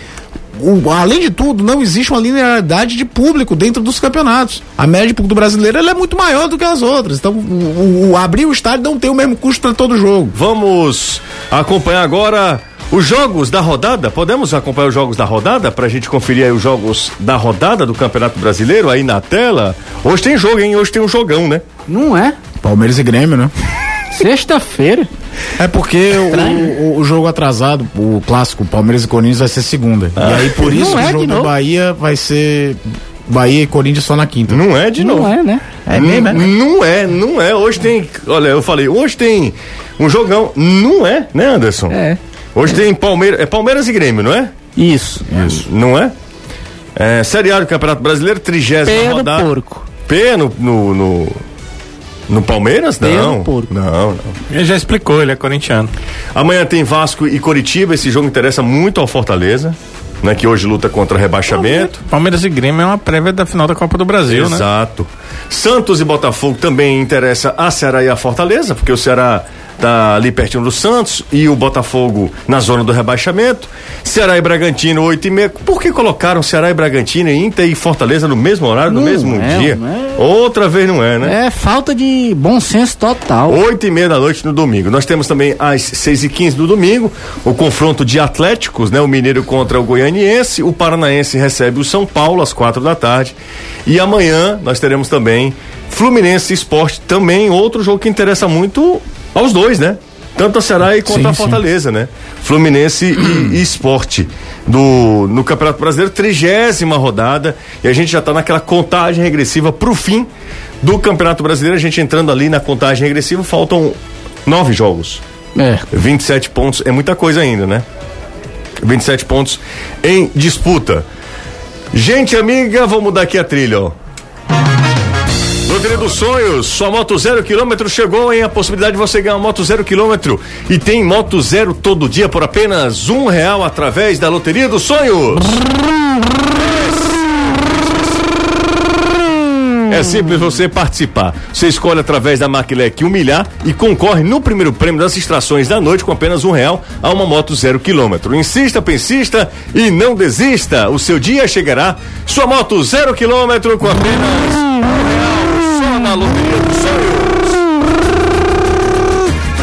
o- além de tudo, não existe uma linearidade de público dentro dos campeonatos. A média de público ela é muito maior do que as outras. Então, o, o- abrir o estádio não tem o mesmo custo para todo jogo. Vamos acompanhar agora os jogos da rodada. Podemos acompanhar os jogos da rodada pra gente conferir aí os jogos da rodada do Campeonato Brasileiro aí na tela? Hoje tem jogo, hein? Hoje tem um jogão, né? Não é? Palmeiras e Grêmio, né? Sexta-feira. É porque o, o- o jogo atrasado, o clássico Palmeiras e Corinthians vai ser segunda. E aí por isso Não que é o jogo do. Bahia vai ser Bahia e Corinthians só na quinta. Não é de Não novo. é, né? É mesmo, é? Não é, não é. Hoje tem. Olha, eu falei, hoje tem um jogão. Não é, né, Anderson? É. Hoje tem Palmeiras. É Palmeiras e Grêmio, não é? Isso. Não é? É Série A do Campeonato Brasileiro, trigésima Pé do rodada. porco. P no. no, no... no Palmeiras? Pé Não. no porco. Não, não. Ele já explicou, ele é corintiano. Amanhã tem Vasco e Coritiba. Esse jogo interessa muito ao Fortaleza, né? Que hoje luta contra rebaixamento. Palmeiras e Grêmio é uma prévia da final da Copa do Brasil, né? Exato. Santos e Botafogo também interessa a Ceará e a Fortaleza, porque o Ceará tá ali pertinho do Santos e o Botafogo na zona do rebaixamento. Ceará e Bragantino, 8 e meia. Por que colocaram Ceará e Bragantino, Inter e Fortaleza no mesmo horário, no Não mesmo é, dia? é. Outra vez não é, né? É falta de bom senso total. Oito e meia da noite no domingo. Nós temos também às seis e quinze do domingo o confronto de Atléticos, né? O Mineiro contra o Goianiense. O Paranaense recebe o São Paulo às quatro da tarde. E amanhã nós teremos também Fluminense Esporte, também outro jogo que interessa muito aos dois, né? Tanto a Ceará e contra Sim, a sim. Fortaleza, né? Fluminense e, e Esporte do no Campeonato Brasileiro, trigésima rodada e a gente já está naquela contagem regressiva para o fim do Campeonato Brasileiro. A gente entrando ali na contagem regressiva, faltam nove jogos, É. 27 pontos é muita coisa ainda, né? 27 pontos em disputa. Gente amiga, vamos mudar aqui a trilha, ó. Loteria dos Sonhos, sua moto zero quilômetro chegou, hein? A possibilidade de você ganhar uma moto zero quilômetro. E tem moto zero todo dia por apenas um real através da Loteria dos Sonhos. É simples você participar. Você escolhe através da Maquilec humilhar e concorre no primeiro prêmio das extrações da noite com apenas um real a uma moto zero quilômetro. Insista, pensista e não desista. O seu dia chegará. Sua moto zero quilômetro com apenas um real na Loteria dos Sonhos.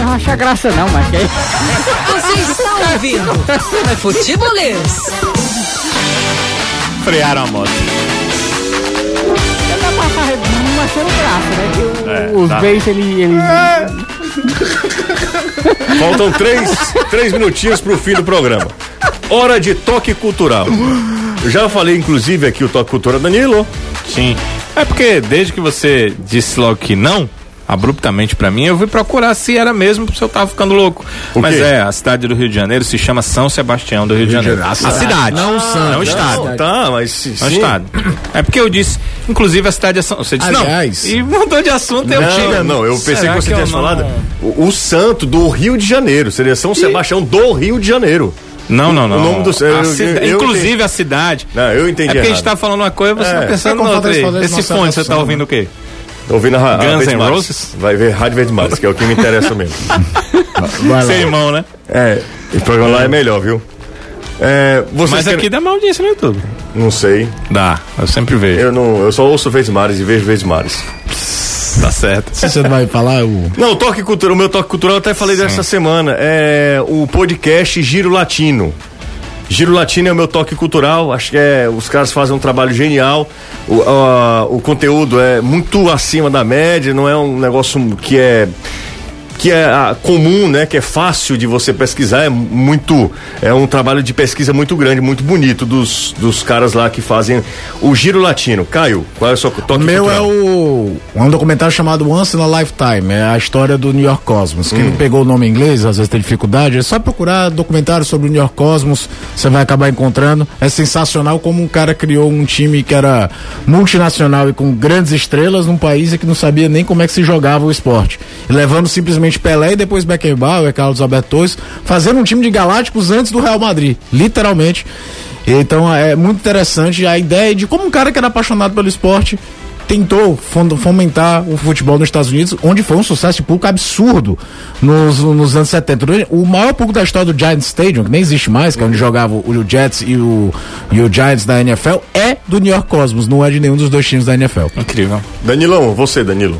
Não acha graça não, mas que é Você está ouvindo? É futebolês. Frearam a moto. achando graça, né? O- É, os tá. beijos, ele, ele... Faltam três, três minutinhos pro fim do programa. Hora de toque cultural. Eu já falei, inclusive, aqui o toque cultural, Danilo. Sim. É porque desde que você disse logo que não, abruptamente pra mim, eu fui procurar se era mesmo, se eu tava ficando louco. O Mas quê? é, a cidade do Rio de Janeiro se chama São Sebastião do Rio de Janeiro. Janeiro. A cidade. Não o Santos. Não o estado. Não, tá, mas sim. É o estado. É porque eu disse, inclusive a cidade é São. Você disse Aliás- não. E mudou de assunto, eu tive. Não, não, eu pensei que você tivesse não- falado o, o santo do Rio de Janeiro. Seria São Sebastião do Rio de Janeiro. Não, não, não. O nome do- A eu- cida- eu- eu Inclusive entendi. a cidade. Não, eu entendi É porque a gente errado. tá falando uma coisa e você É. tá pensando na outra. fazer Esse fone, você tá ouvindo o quê? Tô ouvindo a, a Guns Verde N'. Roses? Vai ver Rádio Verde Mares, que é o que me interessa mesmo. Seu irmão, né? É, o programa lá é melhor, viu? É, vocês Mas querem- aqui dá uma audiência no YouTube. Não sei. Dá, eu sempre vejo. Eu não, eu só ouço Verdes Mares e vejo Verdes Mares. Tá certo. Se você não vai falar, o. Não, o toque cultural, o meu toque cultural eu até falei dessa semana. É o podcast Giro Latino. Giro Latino é o meu toque cultural. Acho que é, os caras fazem um trabalho genial. O, a- o conteúdo é muito acima da média, não é um negócio que é que é ah, comum, né? Que é fácil de você pesquisar, é muito, é um trabalho de pesquisa muito grande, muito bonito dos, dos caras lá que fazem o Giro Latino. Caio, qual é o seu toque O meu cultural? é o. Um documentário chamado Once in a Lifetime. É a história do New York Cosmos. Quem não pegou o nome em inglês, às vezes tem dificuldade, é só procurar documentário sobre o New York Cosmos. Você vai acabar encontrando. É sensacional como um cara criou um time que era multinacional e com grandes estrelas num país que não sabia nem como é que se jogava o esporte. E levando simplesmente Pelé e depois Beckenbauer, Carlos Alberto Torres, fazendo um time de galácticos antes do Real Madrid. Literalmente. Então é muito interessante a ideia de como um cara que era apaixonado pelo esporte tentou fomentar o futebol nos Estados Unidos, onde foi um sucesso de público absurdo nos, nos anos 70. O maior público da história do Giants Stadium, que nem existe mais, que é onde jogava o, Jets e o, e o Giants da NFL, é do New York Cosmos, não é de nenhum dos dois times da NFL. Incrível. Danilão, você, Danilo.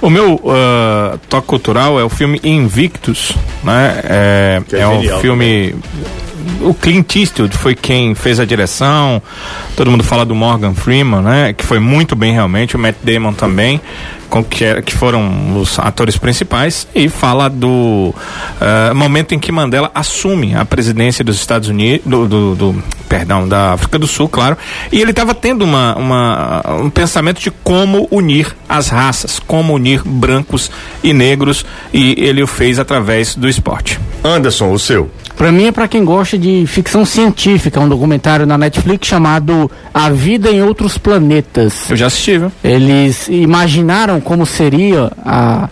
O meu uh, toque cultural é o filme Invictus, né? É, é, é um filme o Clint Eastwood foi quem fez a direção. Todo mundo fala do Morgan Freeman, né? Que foi muito bem realmente. O Matt Damon também, com que, que foram os atores principais. E fala do uh, momento em que Mandela assume a presidência dos Estados Unidos, do, do, do perdão, da África do Sul, claro. E ele estava tendo uma, uma, um pensamento de como unir as raças, como unir brancos e negros. E ele o fez através do esporte. Anderson, o seu. Para mim é para quem gosta de ficção científica, um documentário na Netflix chamado A Vida em Outros Planetas. Eu já assisti, viu? Eles imaginaram como seria a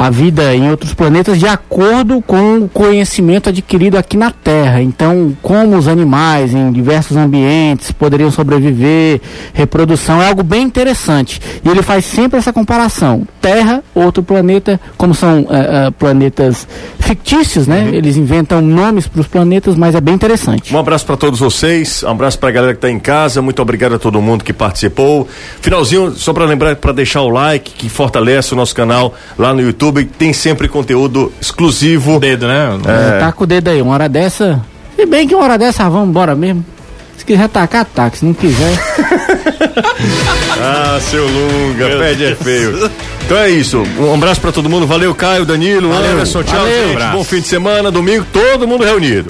a vida em outros planetas de acordo com o conhecimento adquirido aqui na Terra. Então, como os animais em diversos ambientes poderiam sobreviver, reprodução, é algo bem interessante. E ele faz sempre essa comparação: Terra, outro planeta, como são uh, uh, planetas fictícios, né? Uhum. Eles inventam nomes para os planetas, mas é bem interessante. Um abraço para todos vocês, um abraço para a galera que está em casa, muito obrigado a todo mundo que participou. Finalzinho, só para lembrar, para deixar o like, que fortalece o nosso canal lá no YouTube YouTube tem sempre conteúdo exclusivo. Dedo, né? É. Tá com o dedo aí, uma hora dessa. Se bem que uma hora dessa, vamos embora mesmo. Se quiser tacar, taca. Se não quiser. ah, seu Lunga, pede é feio. Então é isso. Um abraço para todo mundo. Valeu, Caio, Danilo, Valeu. Anderson. Tchau, Valeu. gente. Bom fim de semana, domingo, todo mundo reunido.